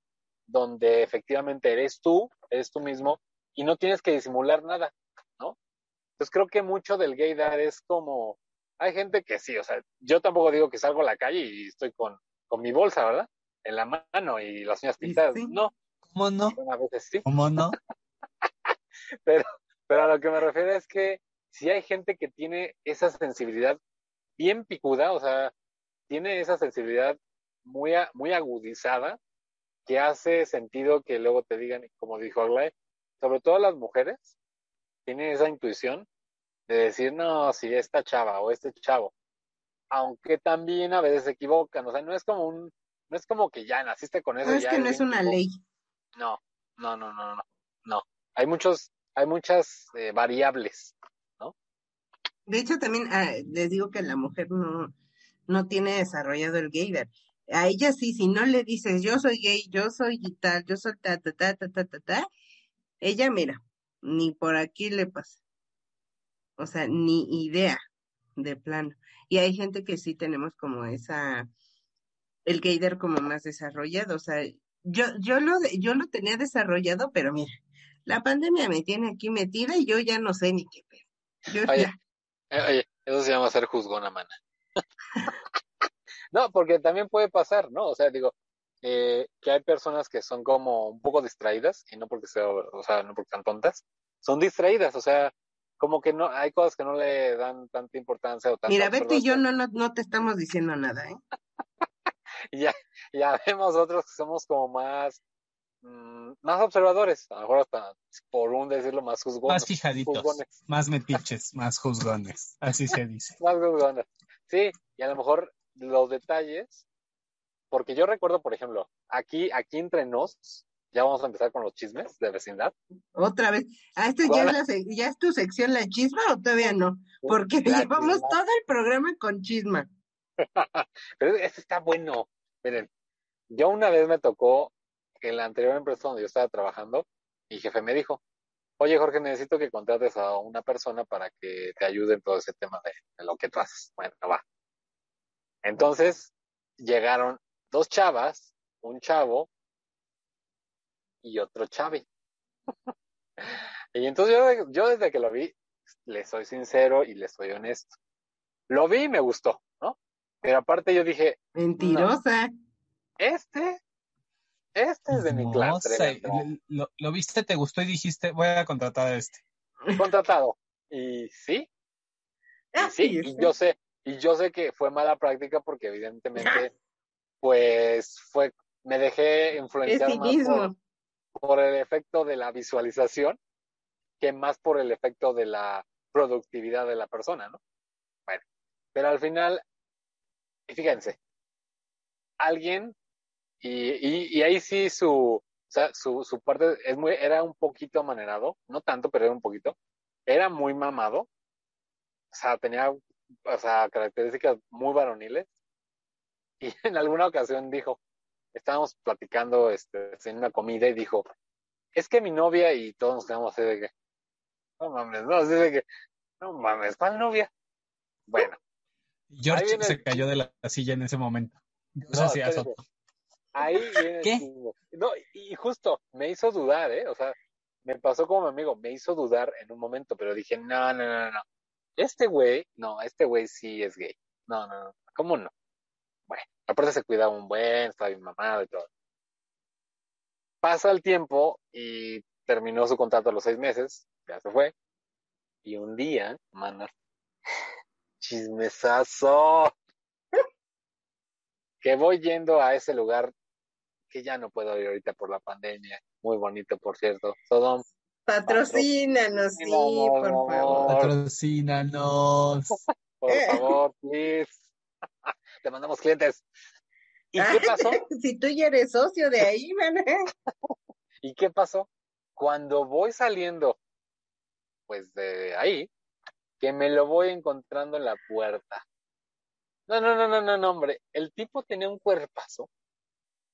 donde efectivamente eres tú, eres tú mismo, y no tienes que disimular nada, ¿no? Entonces creo que mucho del gaydar es como, hay gente que sí, o sea, yo tampoco digo que salgo a la calle y estoy con, con mi bolsa, ¿verdad? En la mano y las uñas pintadas. sí. No, ¿Cómo no? a veces sí, ¿Cómo no? pero, pero a lo que me refiero es que si hay gente que tiene esa sensibilidad bien picuda, o sea, tiene esa sensibilidad muy, a- muy agudizada, que hace sentido que luego te digan, como dijo Aglay, sobre todo las mujeres, tienen esa intuición de decir, no, si esta chava o este chavo, aunque también a veces se equivocan, o sea, no es como un, no es como que ya naciste con eso. No, es ya que no es una ley. no, no, no, no, no, no. Hay muchos, hay muchas eh, variables. De hecho, también ah, les digo que la mujer no, no tiene desarrollado el gaydar. A ella sí, si no le dices yo soy gay, yo soy y tal, yo soy ta, ta, ta, ta, ta, ta, ta, ella mira, ni por aquí le pasa. O sea, ni idea de plano. Y hay gente que sí tenemos como esa, el gaydar como más desarrollado. O sea, yo, yo lo, yo lo tenía desarrollado, pero mira, la pandemia me tiene aquí metida y yo ya no sé ni qué. Yo Oye, ya- Eh, Oye, eso se llama ser juzgona, mana. no, porque también puede pasar, ¿no? O sea, digo, eh, que hay personas que son como un poco distraídas, y no porque sea, o sea, no porque sean tontas, son distraídas, o sea, como que no, hay cosas que no le dan tanta importancia o tanta Mira, Beto y yo no, no, no te estamos diciendo nada, ¿eh? Ya, ya vemos otros que somos como más, mm, más observadores, a lo mejor hasta por un decirlo más juzgones. Más fijaditos, juzgones. más metiches, más juzgones. Así se dice. Más juzgones. Sí, y a lo mejor los detalles, porque yo recuerdo, por ejemplo, aquí, aquí entre nos, ya vamos a empezar con los chismes de vecindad. Otra vez. Ah, ¿este ya es, la ya es tu sección la chisma o todavía no? Porque La llevamos chisma. todo el programa con chisma. Pero este está bueno. Miren, yo una vez me tocó en la anterior empresa donde yo estaba trabajando, mi jefe me dijo, oye Jorge, necesito que contrates a una persona para que te ayude en todo ese tema de, de lo que tú haces. Bueno, va. Entonces llegaron dos chavas, un chavo y otro chavi. y entonces yo, yo desde que lo vi, le soy sincero y le soy honesto. Lo vi y me gustó, ¿no? Pero aparte yo dije, Mentirosa. este, este es de mi clase. Hermosa. Lo, lo viste, te gustó y dijiste, voy a contratar a este. Contratado. Y sí, Ah, y sí, sí, y yo sé, y yo sé que fue mala práctica porque evidentemente, pues fue, me dejé Es influenciar más por. Por el efecto de la visualización que más por el efecto de la productividad de la persona, ¿no? Bueno, pero al final, fíjense, alguien, y, y, ahí sí su, su, su parte era un poquito amanerado, no tanto, pero era un poquito, era muy mamado, o sea, tenía, o sea, características muy varoniles, y en alguna ocasión dijo, estábamos platicando este, en una comida y dijo, es que mi novia y todos nos quedamos así de que, no mames, no, así de que, no mames, ¿cuál novia? Bueno, George viene se el- cayó de la silla en ese momento. Yo No, hacía espérate. eso. ahí viene el ¿Qué? chisme. No, y justo, me hizo dudar, ¿eh? O sea, me pasó como mi amigo, me hizo dudar en un momento, pero dije, no, no, no, no. Este güey, no, este güey sí es gay. No, no, no, ¿cómo no? Bueno, aparte se cuidaba un buen, estaba bien mamado y todo. Pasa el tiempo y terminó su contrato a los seis meses, ya se fue. Y un día, manas, chismesazo, que voy yendo a ese lugar que ya no puedo ir ahorita por la pandemia. Muy bonito, por cierto. Sodom, Patrocínanos, sí, por favor. Patrocínanos. por favor, please. Te mandamos clientes. ¿Y qué pasó? si tú ya eres socio de ahí, man. ¿Y qué pasó? Cuando voy saliendo, pues de ahí, que me lo voy encontrando en la puerta. No, no, no, no, no, no, hombre. El tipo tenía un cuerpazo.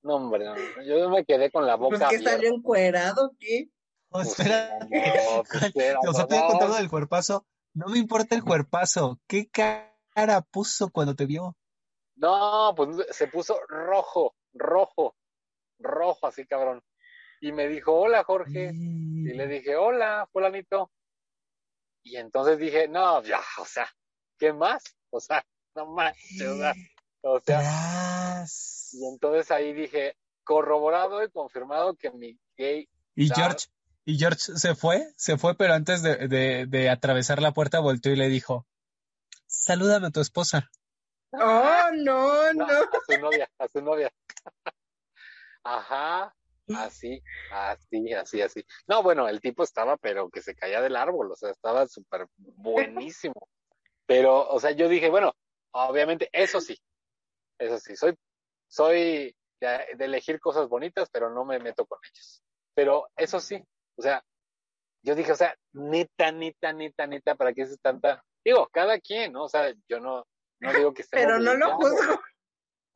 No, hombre, no, no, yo me quedé con la boca Pues que abierta. salió encuerado, ¿qué? Oh, Pues, espera. no, pues, era, O sea, te no, he contado del cuerpazo. No me importa el cuerpazo. ¿Qué cara puso cuando te vio? No, pues se puso rojo, rojo, rojo, así cabrón. Y me dijo, hola Jorge. Y le dije, hola, fulanito. Y entonces dije, no, ya, o sea, ¿qué más? O sea, no manches, o sea, o sea, Tras. y entonces ahí dije, corroborado y confirmado que mi gay, Y. George, y George se fue, se fue, pero antes de, de, de atravesar la puerta volteó y le dijo, salúdame a tu esposa. Oh, no, no, no. a su novia, a su novia. Ajá, así, así, así, así. No, bueno, el tipo estaba, pero que se caía del árbol, o sea, estaba súper buenísimo. Pero, o sea, yo dije, bueno, obviamente, eso sí, eso sí, soy, soy de, de elegir cosas bonitas, pero no me meto con ellos. Pero eso sí, o sea, yo dije, o sea, neta, neta, neta, neta, ¿para qué es tanta? Digo, cada quien, ¿no? O sea, yo no, no digo que estén Pero no lo juzgo.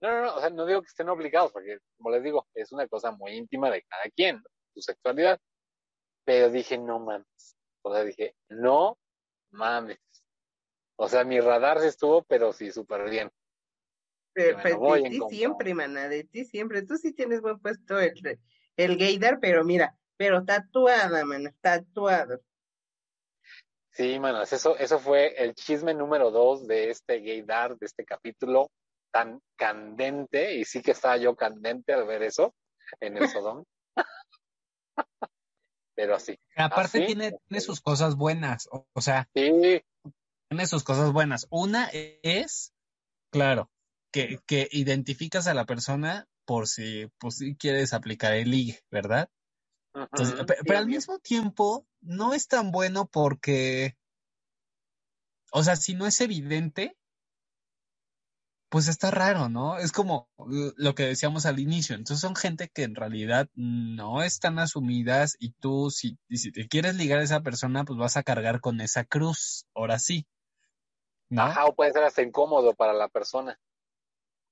No, no, no, o sea, no digo que estén obligados, porque, como les digo, es una cosa muy íntima de cada quien, su sexualidad. Pero dije, no mames. O sea, dije, no mames. O sea, mi radar sí estuvo, pero sí, súper bien. Pero, pues, de ti encontrar. siempre, mana, de ti siempre. Tú sí tienes buen puesto el, el gaydar, pero mira, pero tatuada, mana, tatuado. Sí, manas, eso, eso fue el chisme número dos de este gaydar, de este capítulo tan candente, y sí que estaba yo candente al ver eso en el Sodom. Pero sí, Aparte tiene, tiene sus cosas buenas, o, o sea, sí, tiene sus cosas buenas. Una es, claro, que, que identificas a la persona por si, pues, si quieres aplicar el ligue, ¿verdad? Entonces, pero, al mismo tiempo no es tan bueno porque, o sea, si no es evidente, pues está raro, ¿no? Es como lo que decíamos al inicio. Entonces son gente que en realidad no están asumidas y tú, si, y si te quieres ligar a esa persona, pues vas a cargar con esa cruz, ahora sí. ¿No? Ajá, o puede ser hasta incómodo para la persona.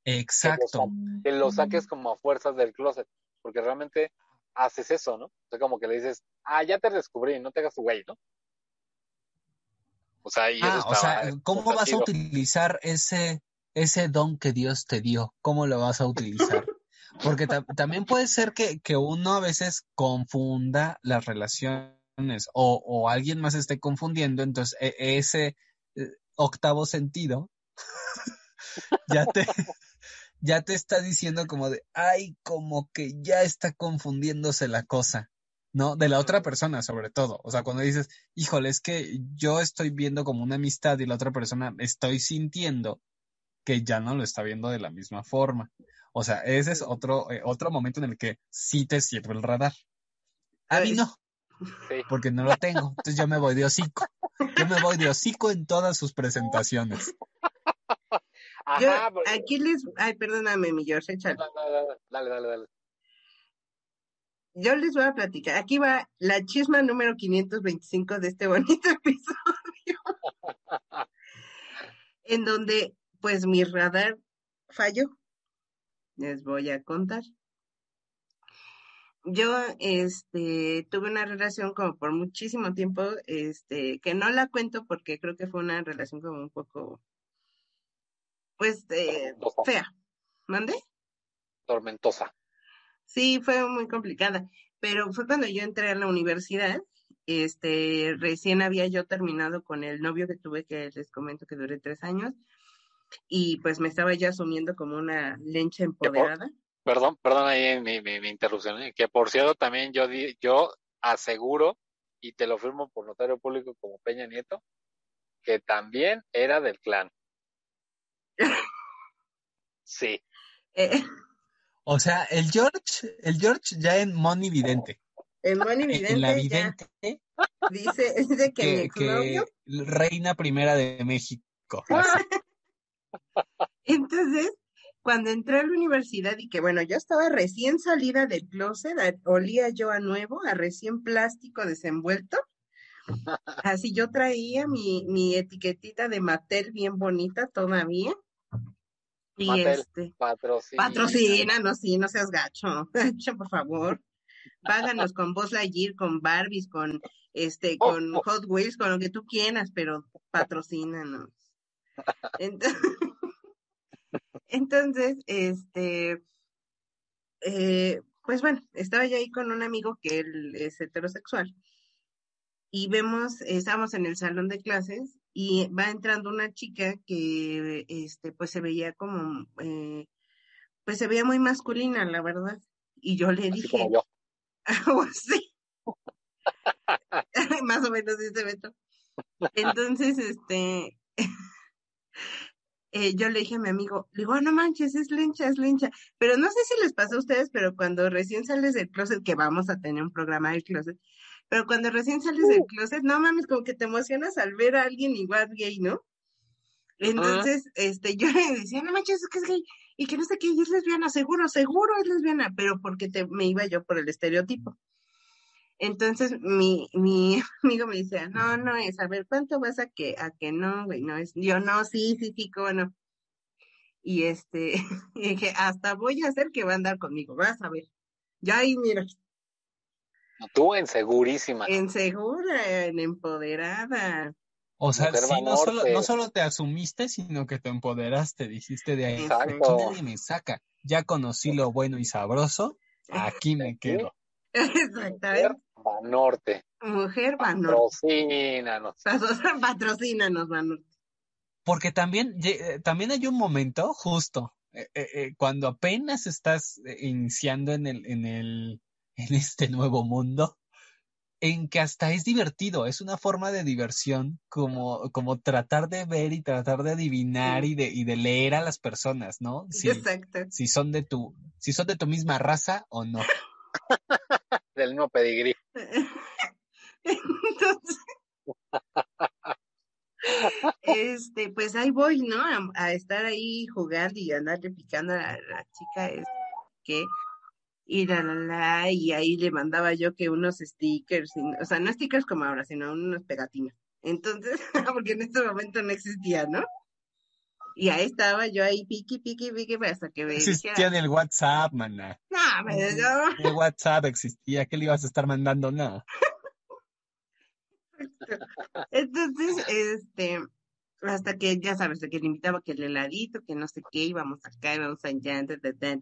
Exacto. Que lo saques como a fuerzas del closet, porque realmente haces eso, ¿no? O sea, como que le dices, ah, ya te descubrí, no te hagas tu güey, ¿no? O sea, y eso Ah, o estaba- sea, ¿cómo vas a utilizar ese, ese don que Dios te dio? ¿Cómo lo vas a utilizar? Porque ta- también puede ser que, que uno a veces confunda las relaciones o, o alguien más esté confundiendo, entonces e- ese eh, octavo sentido ya te, ya te está diciendo como de, ay, como que ya está confundiéndose la cosa, ¿no? De la otra persona sobre todo. O sea, cuando dices, híjole, es que yo estoy viendo como una amistad y la otra persona estoy sintiendo que ya no lo está viendo de la misma forma. O sea, ese es otro, eh, otro momento en el que sí te sirve el radar. A mí no, Sí. porque no lo tengo. Entonces yo me voy de hocico. Yo me voy de hocico en todas sus presentaciones. Yo, pero- aquí les, ay, perdóname, mi George, échale. dale, dale, dale, dale. Yo les voy a platicar. Aquí va la chisma número 525 de este bonito episodio. en donde, pues, mi radar falló. Les voy a contar. Yo, este, tuve una relación como por muchísimo tiempo, este, que no la cuento porque creo que fue una relación como un poco, pues, eh, fea. ¿Mande? Tormentosa. Sí, fue muy complicada, pero fue cuando yo entré a la universidad, este, recién había yo terminado con el novio que tuve, que les comento que duré tres años, y pues me estaba ya asumiendo como una lencha empoderada. Perdón, perdón ahí mi, mi, mi interrupción, ¿eh? que por cierto también yo di, yo aseguro y te lo firmo por notario público como Peña Nieto, que también era del clan. Sí, Eh, O sea, el George, el George ya en Money Vidente. el En la Vidente ya dice, dice que, mi que, exnovio, que reina primera de México. Entonces, cuando entré a la universidad y que bueno, yo estaba recién salida del closet, olía yo a nuevo, a recién plástico desenvuelto. Así yo traía mi, mi etiquetita de Mattel bien bonita todavía. Y Mattel. este, Patrocina. patrocínanos, sí, no seas gacho, gacho, por favor. Páganos con Buzz Lightyear, con Barbies, con este, Oh, con oh. Hot Wheels, con lo que tú quieras, pero patrocínanos. Entonces, entonces, este, eh, pues bueno, estaba yo ahí con un amigo que él es heterosexual y vemos, estábamos en el salón de clases y va entrando una chica que, este, pues se veía como, eh, pues se veía muy masculina, la verdad. Y yo le Así dije, algo así. Más o menos dice Beto. Entonces, este, eh, yo le dije a mi amigo, le digo, "Ah, no manches, es lencha, es lencha. Pero no sé si les pasó a ustedes, pero cuando recién sales del closet, que vamos a tener un programa del closet, pero cuando recién sales del closet, no mames, como que te emocionas al ver a alguien igual gay, ¿no? Entonces, este, yo le decía, no manches, es que es gay, y que no sé qué, y es lesbiana, seguro, seguro es lesbiana, pero porque te, me iba yo por el estereotipo. Entonces, mi, mi amigo me decía, no, no es, a ver, ¿cuánto vas a que, a que no, güey? No es, yo no, sí, sí, sí, cómo no. Y este, y dije, hasta voy a hacer que va a andar conmigo, vas a ver. Ya ahí, mira, Tú en segurísima. en segura, en empoderada. O sea, Mujer sí, no solo, no solo te asumiste, sino que te empoderaste, dijiste de ahí. Exacto. Aquí nadie me saca. Ya conocí lo bueno y sabroso, aquí me quedo. Exactamente. Banorte. Mujer Banorte. Patrocínanos. Patrocínanos, Banorte. Porque también, eh, también hay un momento justo, eh, eh, cuando apenas estás iniciando en el, en el, en este nuevo mundo, en que hasta es divertido, es una forma de diversión, como, como tratar de ver y tratar de adivinar y de, y de leer a las personas, ¿no? Si, Exacto. si son de tu, si son de tu misma raza o no. Del mismo pedigrí. Entonces, este, pues ahí voy, ¿no? A, a estar ahí jugando y andarle picando a la, la chica, es que, y la, la, la, y ahí le mandaba yo que unos stickers, o sea, no stickers como ahora, sino unos pegatinas. Entonces, porque en ese momento no existía, ¿no? Y ahí estaba yo ahí piqui, piqui, piqui, hasta que me Existía en el WhatsApp, maná. no, me, no, El WhatsApp existía, ¿qué le ibas a estar mandando? No. Entonces, este, hasta que ya sabes, que le invitaba que el heladito, que no sé qué, íbamos acá, íbamos allá, ta,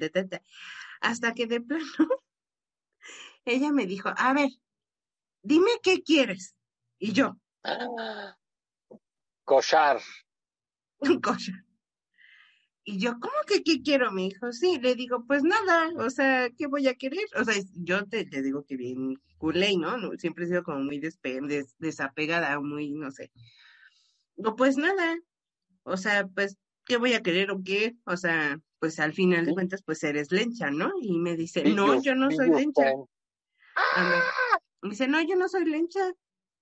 ta, ta. Hasta que de plano ella me dijo, a ver, dime qué quieres. Y yo, Cochar. cosa. Y yo, ¿cómo que qué quiero? Me dijo, sí, le digo, pues nada, o sea, ¿qué voy a querer? O sea, yo te, te digo que bien culé, ¿no? No, Siempre he sido como muy despe- des- desapegada, muy, no sé. Digo, pues nada, o sea, pues, ¿qué voy a querer o qué? O sea, pues al final de Sí. cuentas, pues eres lencha, ¿no? Y me dice, no, yo no soy lencha. Me dice, no, yo no soy lencha.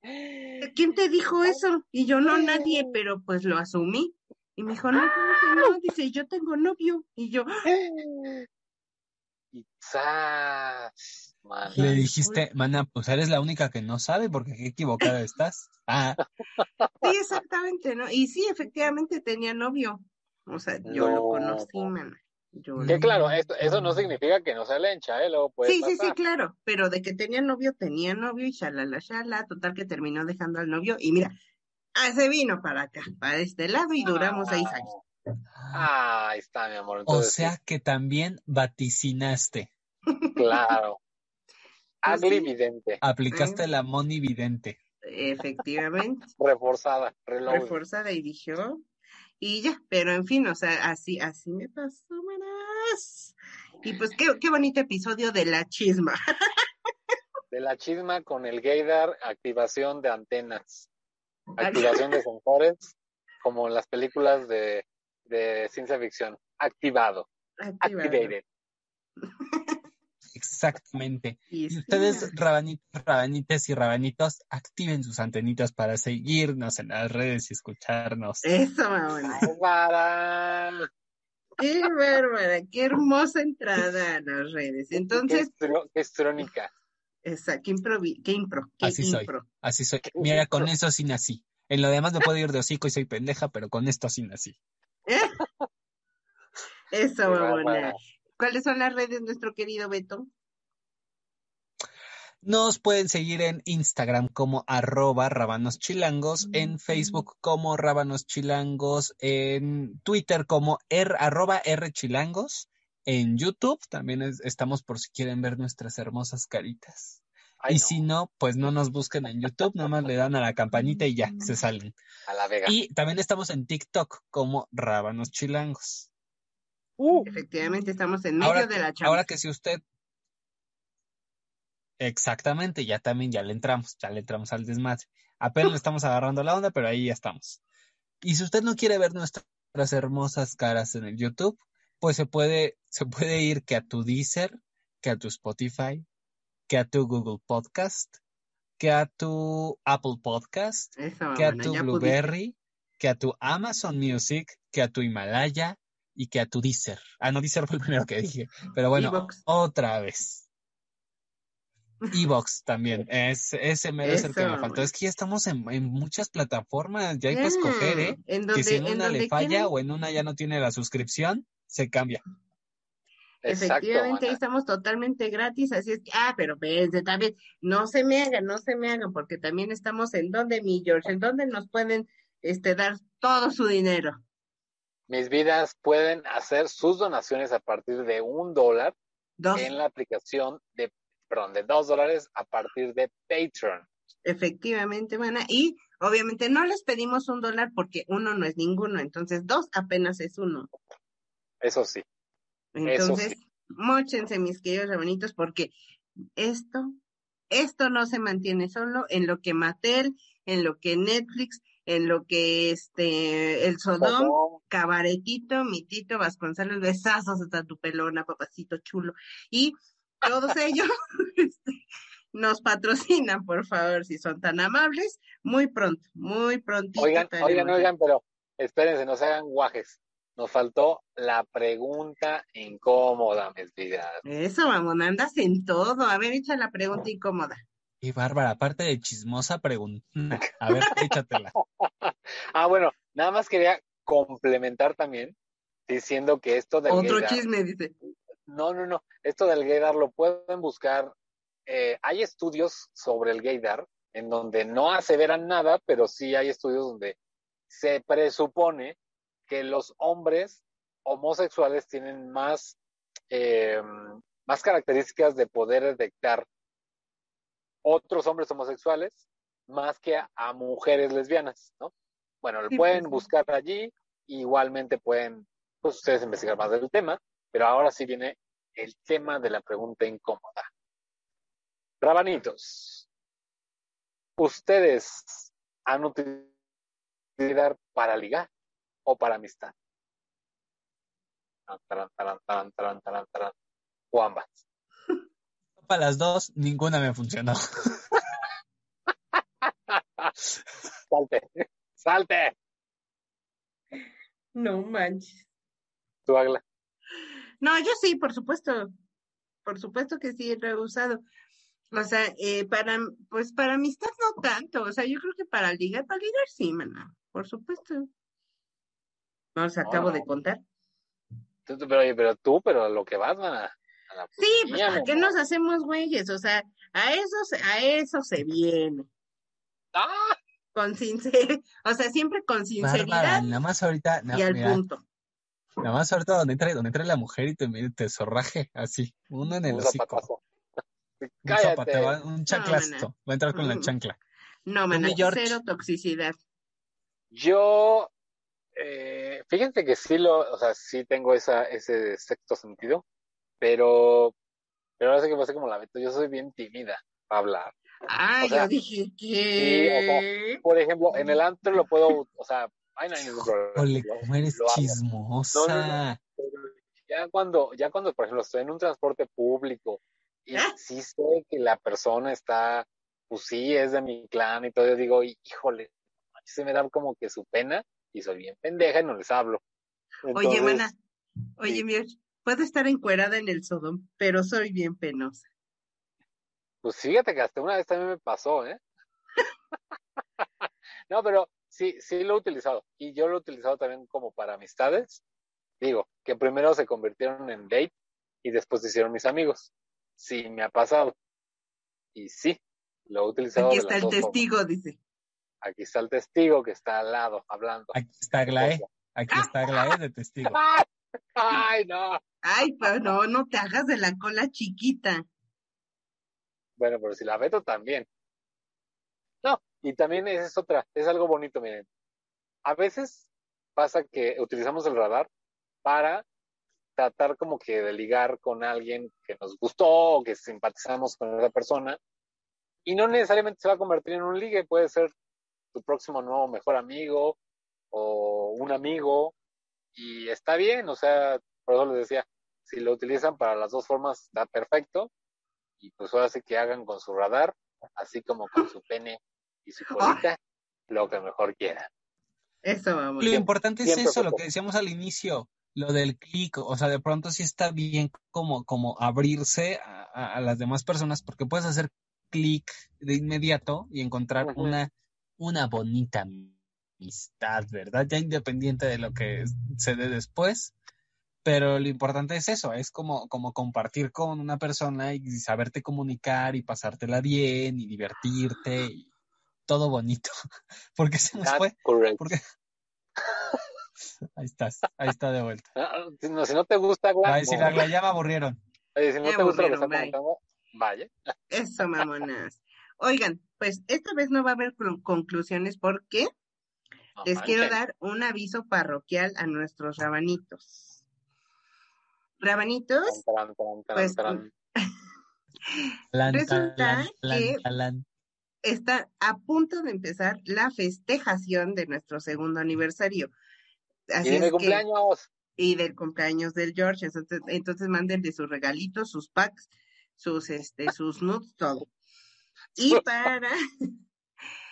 ¿Quién te dijo eso? Y yo, no, nadie, pero pues lo asumí. Y me dijo, no, ¿cómo que no? Dice, yo tengo novio. Y yo, ¡zas! Man. Le dijiste, mana, pues eres la única que no sabe porque qué equivocada estás. Ah, sí, exactamente, ¿no? Y sí, efectivamente tenía novio. O sea, yo lo No. conocí, mana. Yo Que claro, esto, eso no significa que no sea lencha, ¿eh? Luego puede Sí, sí, sí, claro, pero de que tenía novio, tenía novio y shalala, shala, total que terminó dejando al novio y mira, ah, se vino para acá, para este lado y duramos seis años. Ah, ahí está, mi amor. o sea que también vaticinaste, claro. Pues Ugly sí. vidente, aplicaste Sí. la moni vidente. Efectivamente, reforzada, reload. reforzada y dije, oh, y ya, pero en fin, o sea, así, así me pasó, manas. Y pues qué, qué bonito episodio de la chisma. De la chisma con el gaydar, activación de antenas, activación de sensores, como en las películas de, de ciencia ficción. Activado, Activado. activated. Exactamente. Y Y sí, ustedes, rabanitos, rabanites y rabanitos, activen sus antenitas para seguirnos en las redes y escucharnos. Eso, mamona. Para. Qué bárbara, qué hermosa entrada a las redes. Entonces, Qué, qué estrónica. esa, qué, improvi- qué impro, qué Así soy. impro. Así soy. Mira, con eso sí nací. En lo demás me puedo ir de hocico y soy pendeja, pero con esto sí nací. Eso, Qué mamona. ¿Cuáles son las redes, nuestro querido Beto? Nos pueden seguir en Instagram como arroba rabanoschilangos, en Facebook como rabanoschilangos, en Twitter como r, arroba rchilangos, en YouTube también estamos por si quieren ver nuestras hermosas caritas. Y si no, pues no nos busquen en YouTube, nomás le dan a la campanita y ya, se salen. A la vega. Y también estamos en TikTok como Rábanos Chilangos. Uh. Efectivamente, estamos en medio de la charla. Ahora que si usted Exactamente, ya también ya le entramos, ya le entramos al desmadre. Apenas le estamos agarrando la onda, pero ahí ya estamos. Y si usted no quiere ver nuestras hermosas caras en el YouTube, pues se puede, se puede ir que a tu Deezer, que a tu Spotify, que a tu Google Podcast, que a tu Apple Podcast, que a tu pudiste. Blueberry, que a tu Amazon Music, que a tu Himalaya y que a tu Deezer. Ah, no, Deezer fue el primero que dije, pero bueno, otra vez. Evox también, es, ese mero es el que me faltó. Es que ya estamos en, en muchas plataformas, ya hay para escoger, ¿eh? Mm, En Que si donde, en en una donde le falla o en una ya no tiene la suscripción, se cambia. Exacto, Efectivamente, ahí mana. estamos totalmente gratis, así es que, ah, pero desde también, no se me hagan, no se me hagan, porque también estamos en donde, mi George, en donde nos pueden este, dar todo su dinero. Mis vidas pueden hacer sus donaciones a partir de un dólar Dos, en la aplicación de, perdón, de dos dólares a partir de Patreon. efectivamente, mana, y obviamente no les pedimos un dólar porque uno no es ninguno, entonces dos apenas es uno. Eso sí. Eso Entonces, móchense, mis queridos hermanitos, porque esto, esto no se mantiene solo en lo que Mattel, en lo que Netflix, en lo que este, el Sodom, Cabaretito, mi Tito Vasconcelos, besazos hasta tu pelona, papacito chulo. Y todos ellos este, nos patrocinan, por favor, si son tan amables, muy pronto, muy prontito. Oigan, oigan, oigan, pero espérense, no se hagan guajes. Nos faltó la pregunta incómoda, mis vidas. Eso, vamos, andas en todo. A ver, echa la pregunta incómoda. Y Bárbara, aparte de chismosa pregunta, a ver, échatela. Ah, bueno, nada más quería complementar también diciendo que esto del Otro chisme, dice. No, no, no. Esto del gaydar lo pueden buscar. eh, hay estudios sobre el gaydar en donde no aseveran nada, pero sí hay estudios donde se presupone que los hombres homosexuales tienen más, eh, más características de poder detectar otros hombres homosexuales más que a, a mujeres lesbianas, ¿no? Bueno, lo Sí, pueden pues, sí. buscar allí, igualmente pueden, pues ustedes investigar más del tema, pero ahora sí viene el tema de la pregunta incómoda. Rabanitos, ¿ustedes han utilizado para ligar o para amistad? Taran, taran, taran, taran, taran, taran, taran. O ambas. Para las dos, ninguna me funcionó. Salte, salte, No manches. tú Agla. No, yo sí, por supuesto. Por supuesto que sí, lo he usado. O sea, eh, para, pues para amistad no tanto. O sea, yo creo que para ligar, para ligar sí, mana. Por supuesto. No, os acabo no. de contar. Pero, oye, pero tú, pero a lo que vas, man. a la Sí, pues ¿para qué nos hacemos güeyes? O sea, a eso, se- a eso se viene. ¡Ah! Con sincer, o sea, siempre con Bárbara, sinceridad nada más ahorita, y al mira, punto. Nada más ahorita donde entre, donde entre la mujer y te, te zorraje, así, uno en el Un hocico. Un va- un va a entrar con la Mm. chancla. No, George. cero toxicidad. Yo, eh, fíjense que sí lo, o sea, sí tengo esa, ese sexto sentido, pero, pero ahora sí que pasa como la meto, yo soy bien tímida para hablar. Ah, O sea, yo dije sí, o sea, que... Por ejemplo, en el antro lo puedo, o sea, hay ningún problema. Ole, cómo eres chismosa. No, no, no. pero ya cuando, ya cuando, por ejemplo, estoy en un transporte público y ¿Ah? sí sé que la persona está, pues sí, es de mi clan y todo, yo digo, híjole, se me da como que su pena y soy bien pendeja y no les hablo. Oye, mana, Oye, Sí. Mir, puedo estar encuerada en el Sodom, pero soy bien penosa. Pues fíjate que hasta una vez también me pasó, ¿eh? no, pero sí, sí lo he utilizado. Y yo lo he utilizado también como para amistades. Digo, que primero se convirtieron en date y después se hicieron mis amigos. Sí, me ha pasado. Y sí, lo he utilizado Aquí está el formas. testigo, dice. Aquí está el testigo que está al lado hablando. Aquí está Aglaé. Aquí está Aglaé de testigo. ¡Ay! ¡Ay, no! Ay, pero no, no te hagas de la cola chiquita. Bueno, pero si la veto también. Y también es otra, es algo bonito, miren. A veces pasa que utilizamos el radar para tratar como que de ligar con alguien que nos gustó o que simpatizamos con esa persona y no necesariamente se va a convertir en un ligue, puede ser tu próximo nuevo mejor amigo o un amigo y está bien, o sea, por eso les decía, si lo utilizan para las dos formas está perfecto y pues ahora sí que hagan con su radar, así como con su pene y su colita, lo que mejor quieran. Eso vamos. Lo importante es eso, lo que decíamos al inicio, lo del clic, o sea, de pronto sí está bien como, como abrirse a, a- a las demás personas, porque puedes hacer clic de inmediato y encontrar una, una bonita amistad, ¿verdad? Ya independiente de lo que se dé después. Pero lo importante es eso, es como, como compartir con una persona y saberte comunicar y pasártela bien y divertirte y todo bonito. porque se nos That's fue? Porque... ahí estás, ahí está de vuelta. Ah, Si no, si no te gusta, Va a Agla, decir, no. Agla, ya me aburrieron. Si no te gusta lo que está vaya. Eso, mamonas. Oigan, pues esta vez no va a haber clu- conclusiones porque No les quiero dar un aviso parroquial a nuestros rabanitos. Rabanitos, Pues, Resulta que-. Está a punto de empezar la festejación de nuestro segundo aniversario. Así Y de es que- cumpleaños. y del cumpleaños del George. Entonces, entonces mándenle sus regalitos, sus packs, sus este, sus nudes, todo. Y para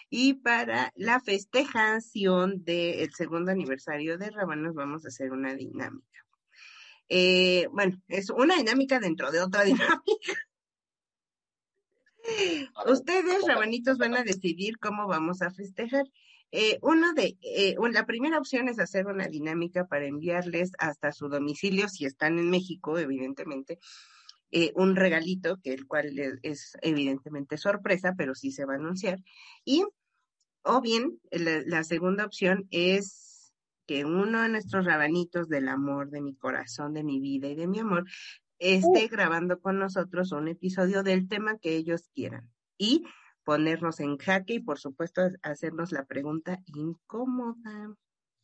y para la festejación del segundo aniversario de Rabanos vamos a hacer una dinámica. Eh, bueno, es una dinámica dentro de otra dinámica. Ustedes, rabanitos, van a decidir cómo vamos a festejar. Eh, uno de, eh, la primera opción es hacer una dinámica para enviarles hasta su domicilio, si están en México, evidentemente, eh, un regalito, que el cual es, es evidentemente sorpresa, pero sí se va a anunciar. Y, o bien, la, la segunda opción es que uno de nuestros rabanitos del amor, de mi corazón, de mi vida y de mi amor, esté grabando con nosotros un episodio del tema que ellos quieran. Y ponernos en jaque y, por supuesto, hacernos la pregunta incómoda.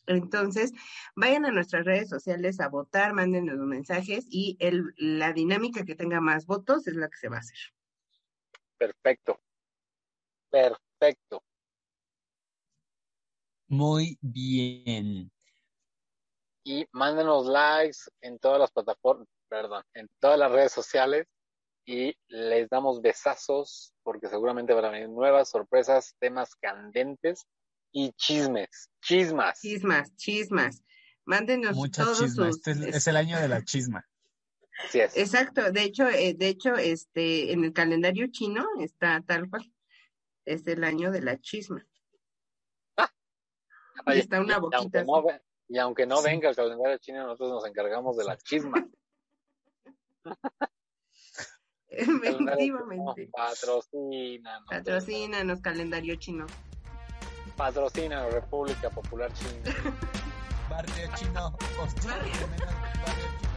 Entonces, vayan a nuestras redes sociales a votar, mándenos los mensajes y el, la dinámica que tenga más votos es la que se va a hacer. Perfecto. Perfecto. Muy bien. Y mándenos likes en todas las plataformas, perdón, en todas las redes sociales y les damos besazos porque seguramente van a venir nuevas sorpresas, temas candentes y chismes, chismas. Chismas, chismas. Mándenos Mucha todos chisma. sus... Este es, es el año de la chisma. Es. Exacto, de hecho, eh, de hecho, este, en el calendario chino está tal cual. Es el año de la chisma. y Oye, está una y boquita aunque no, y aunque no Sí. venga el calendario chino, nosotros nos encargamos de la chisma. Efectivamente. Patrocínanos. Patrocínanos, calendario chino. Patrocina República Popular China. Barrio chino. barrio chino.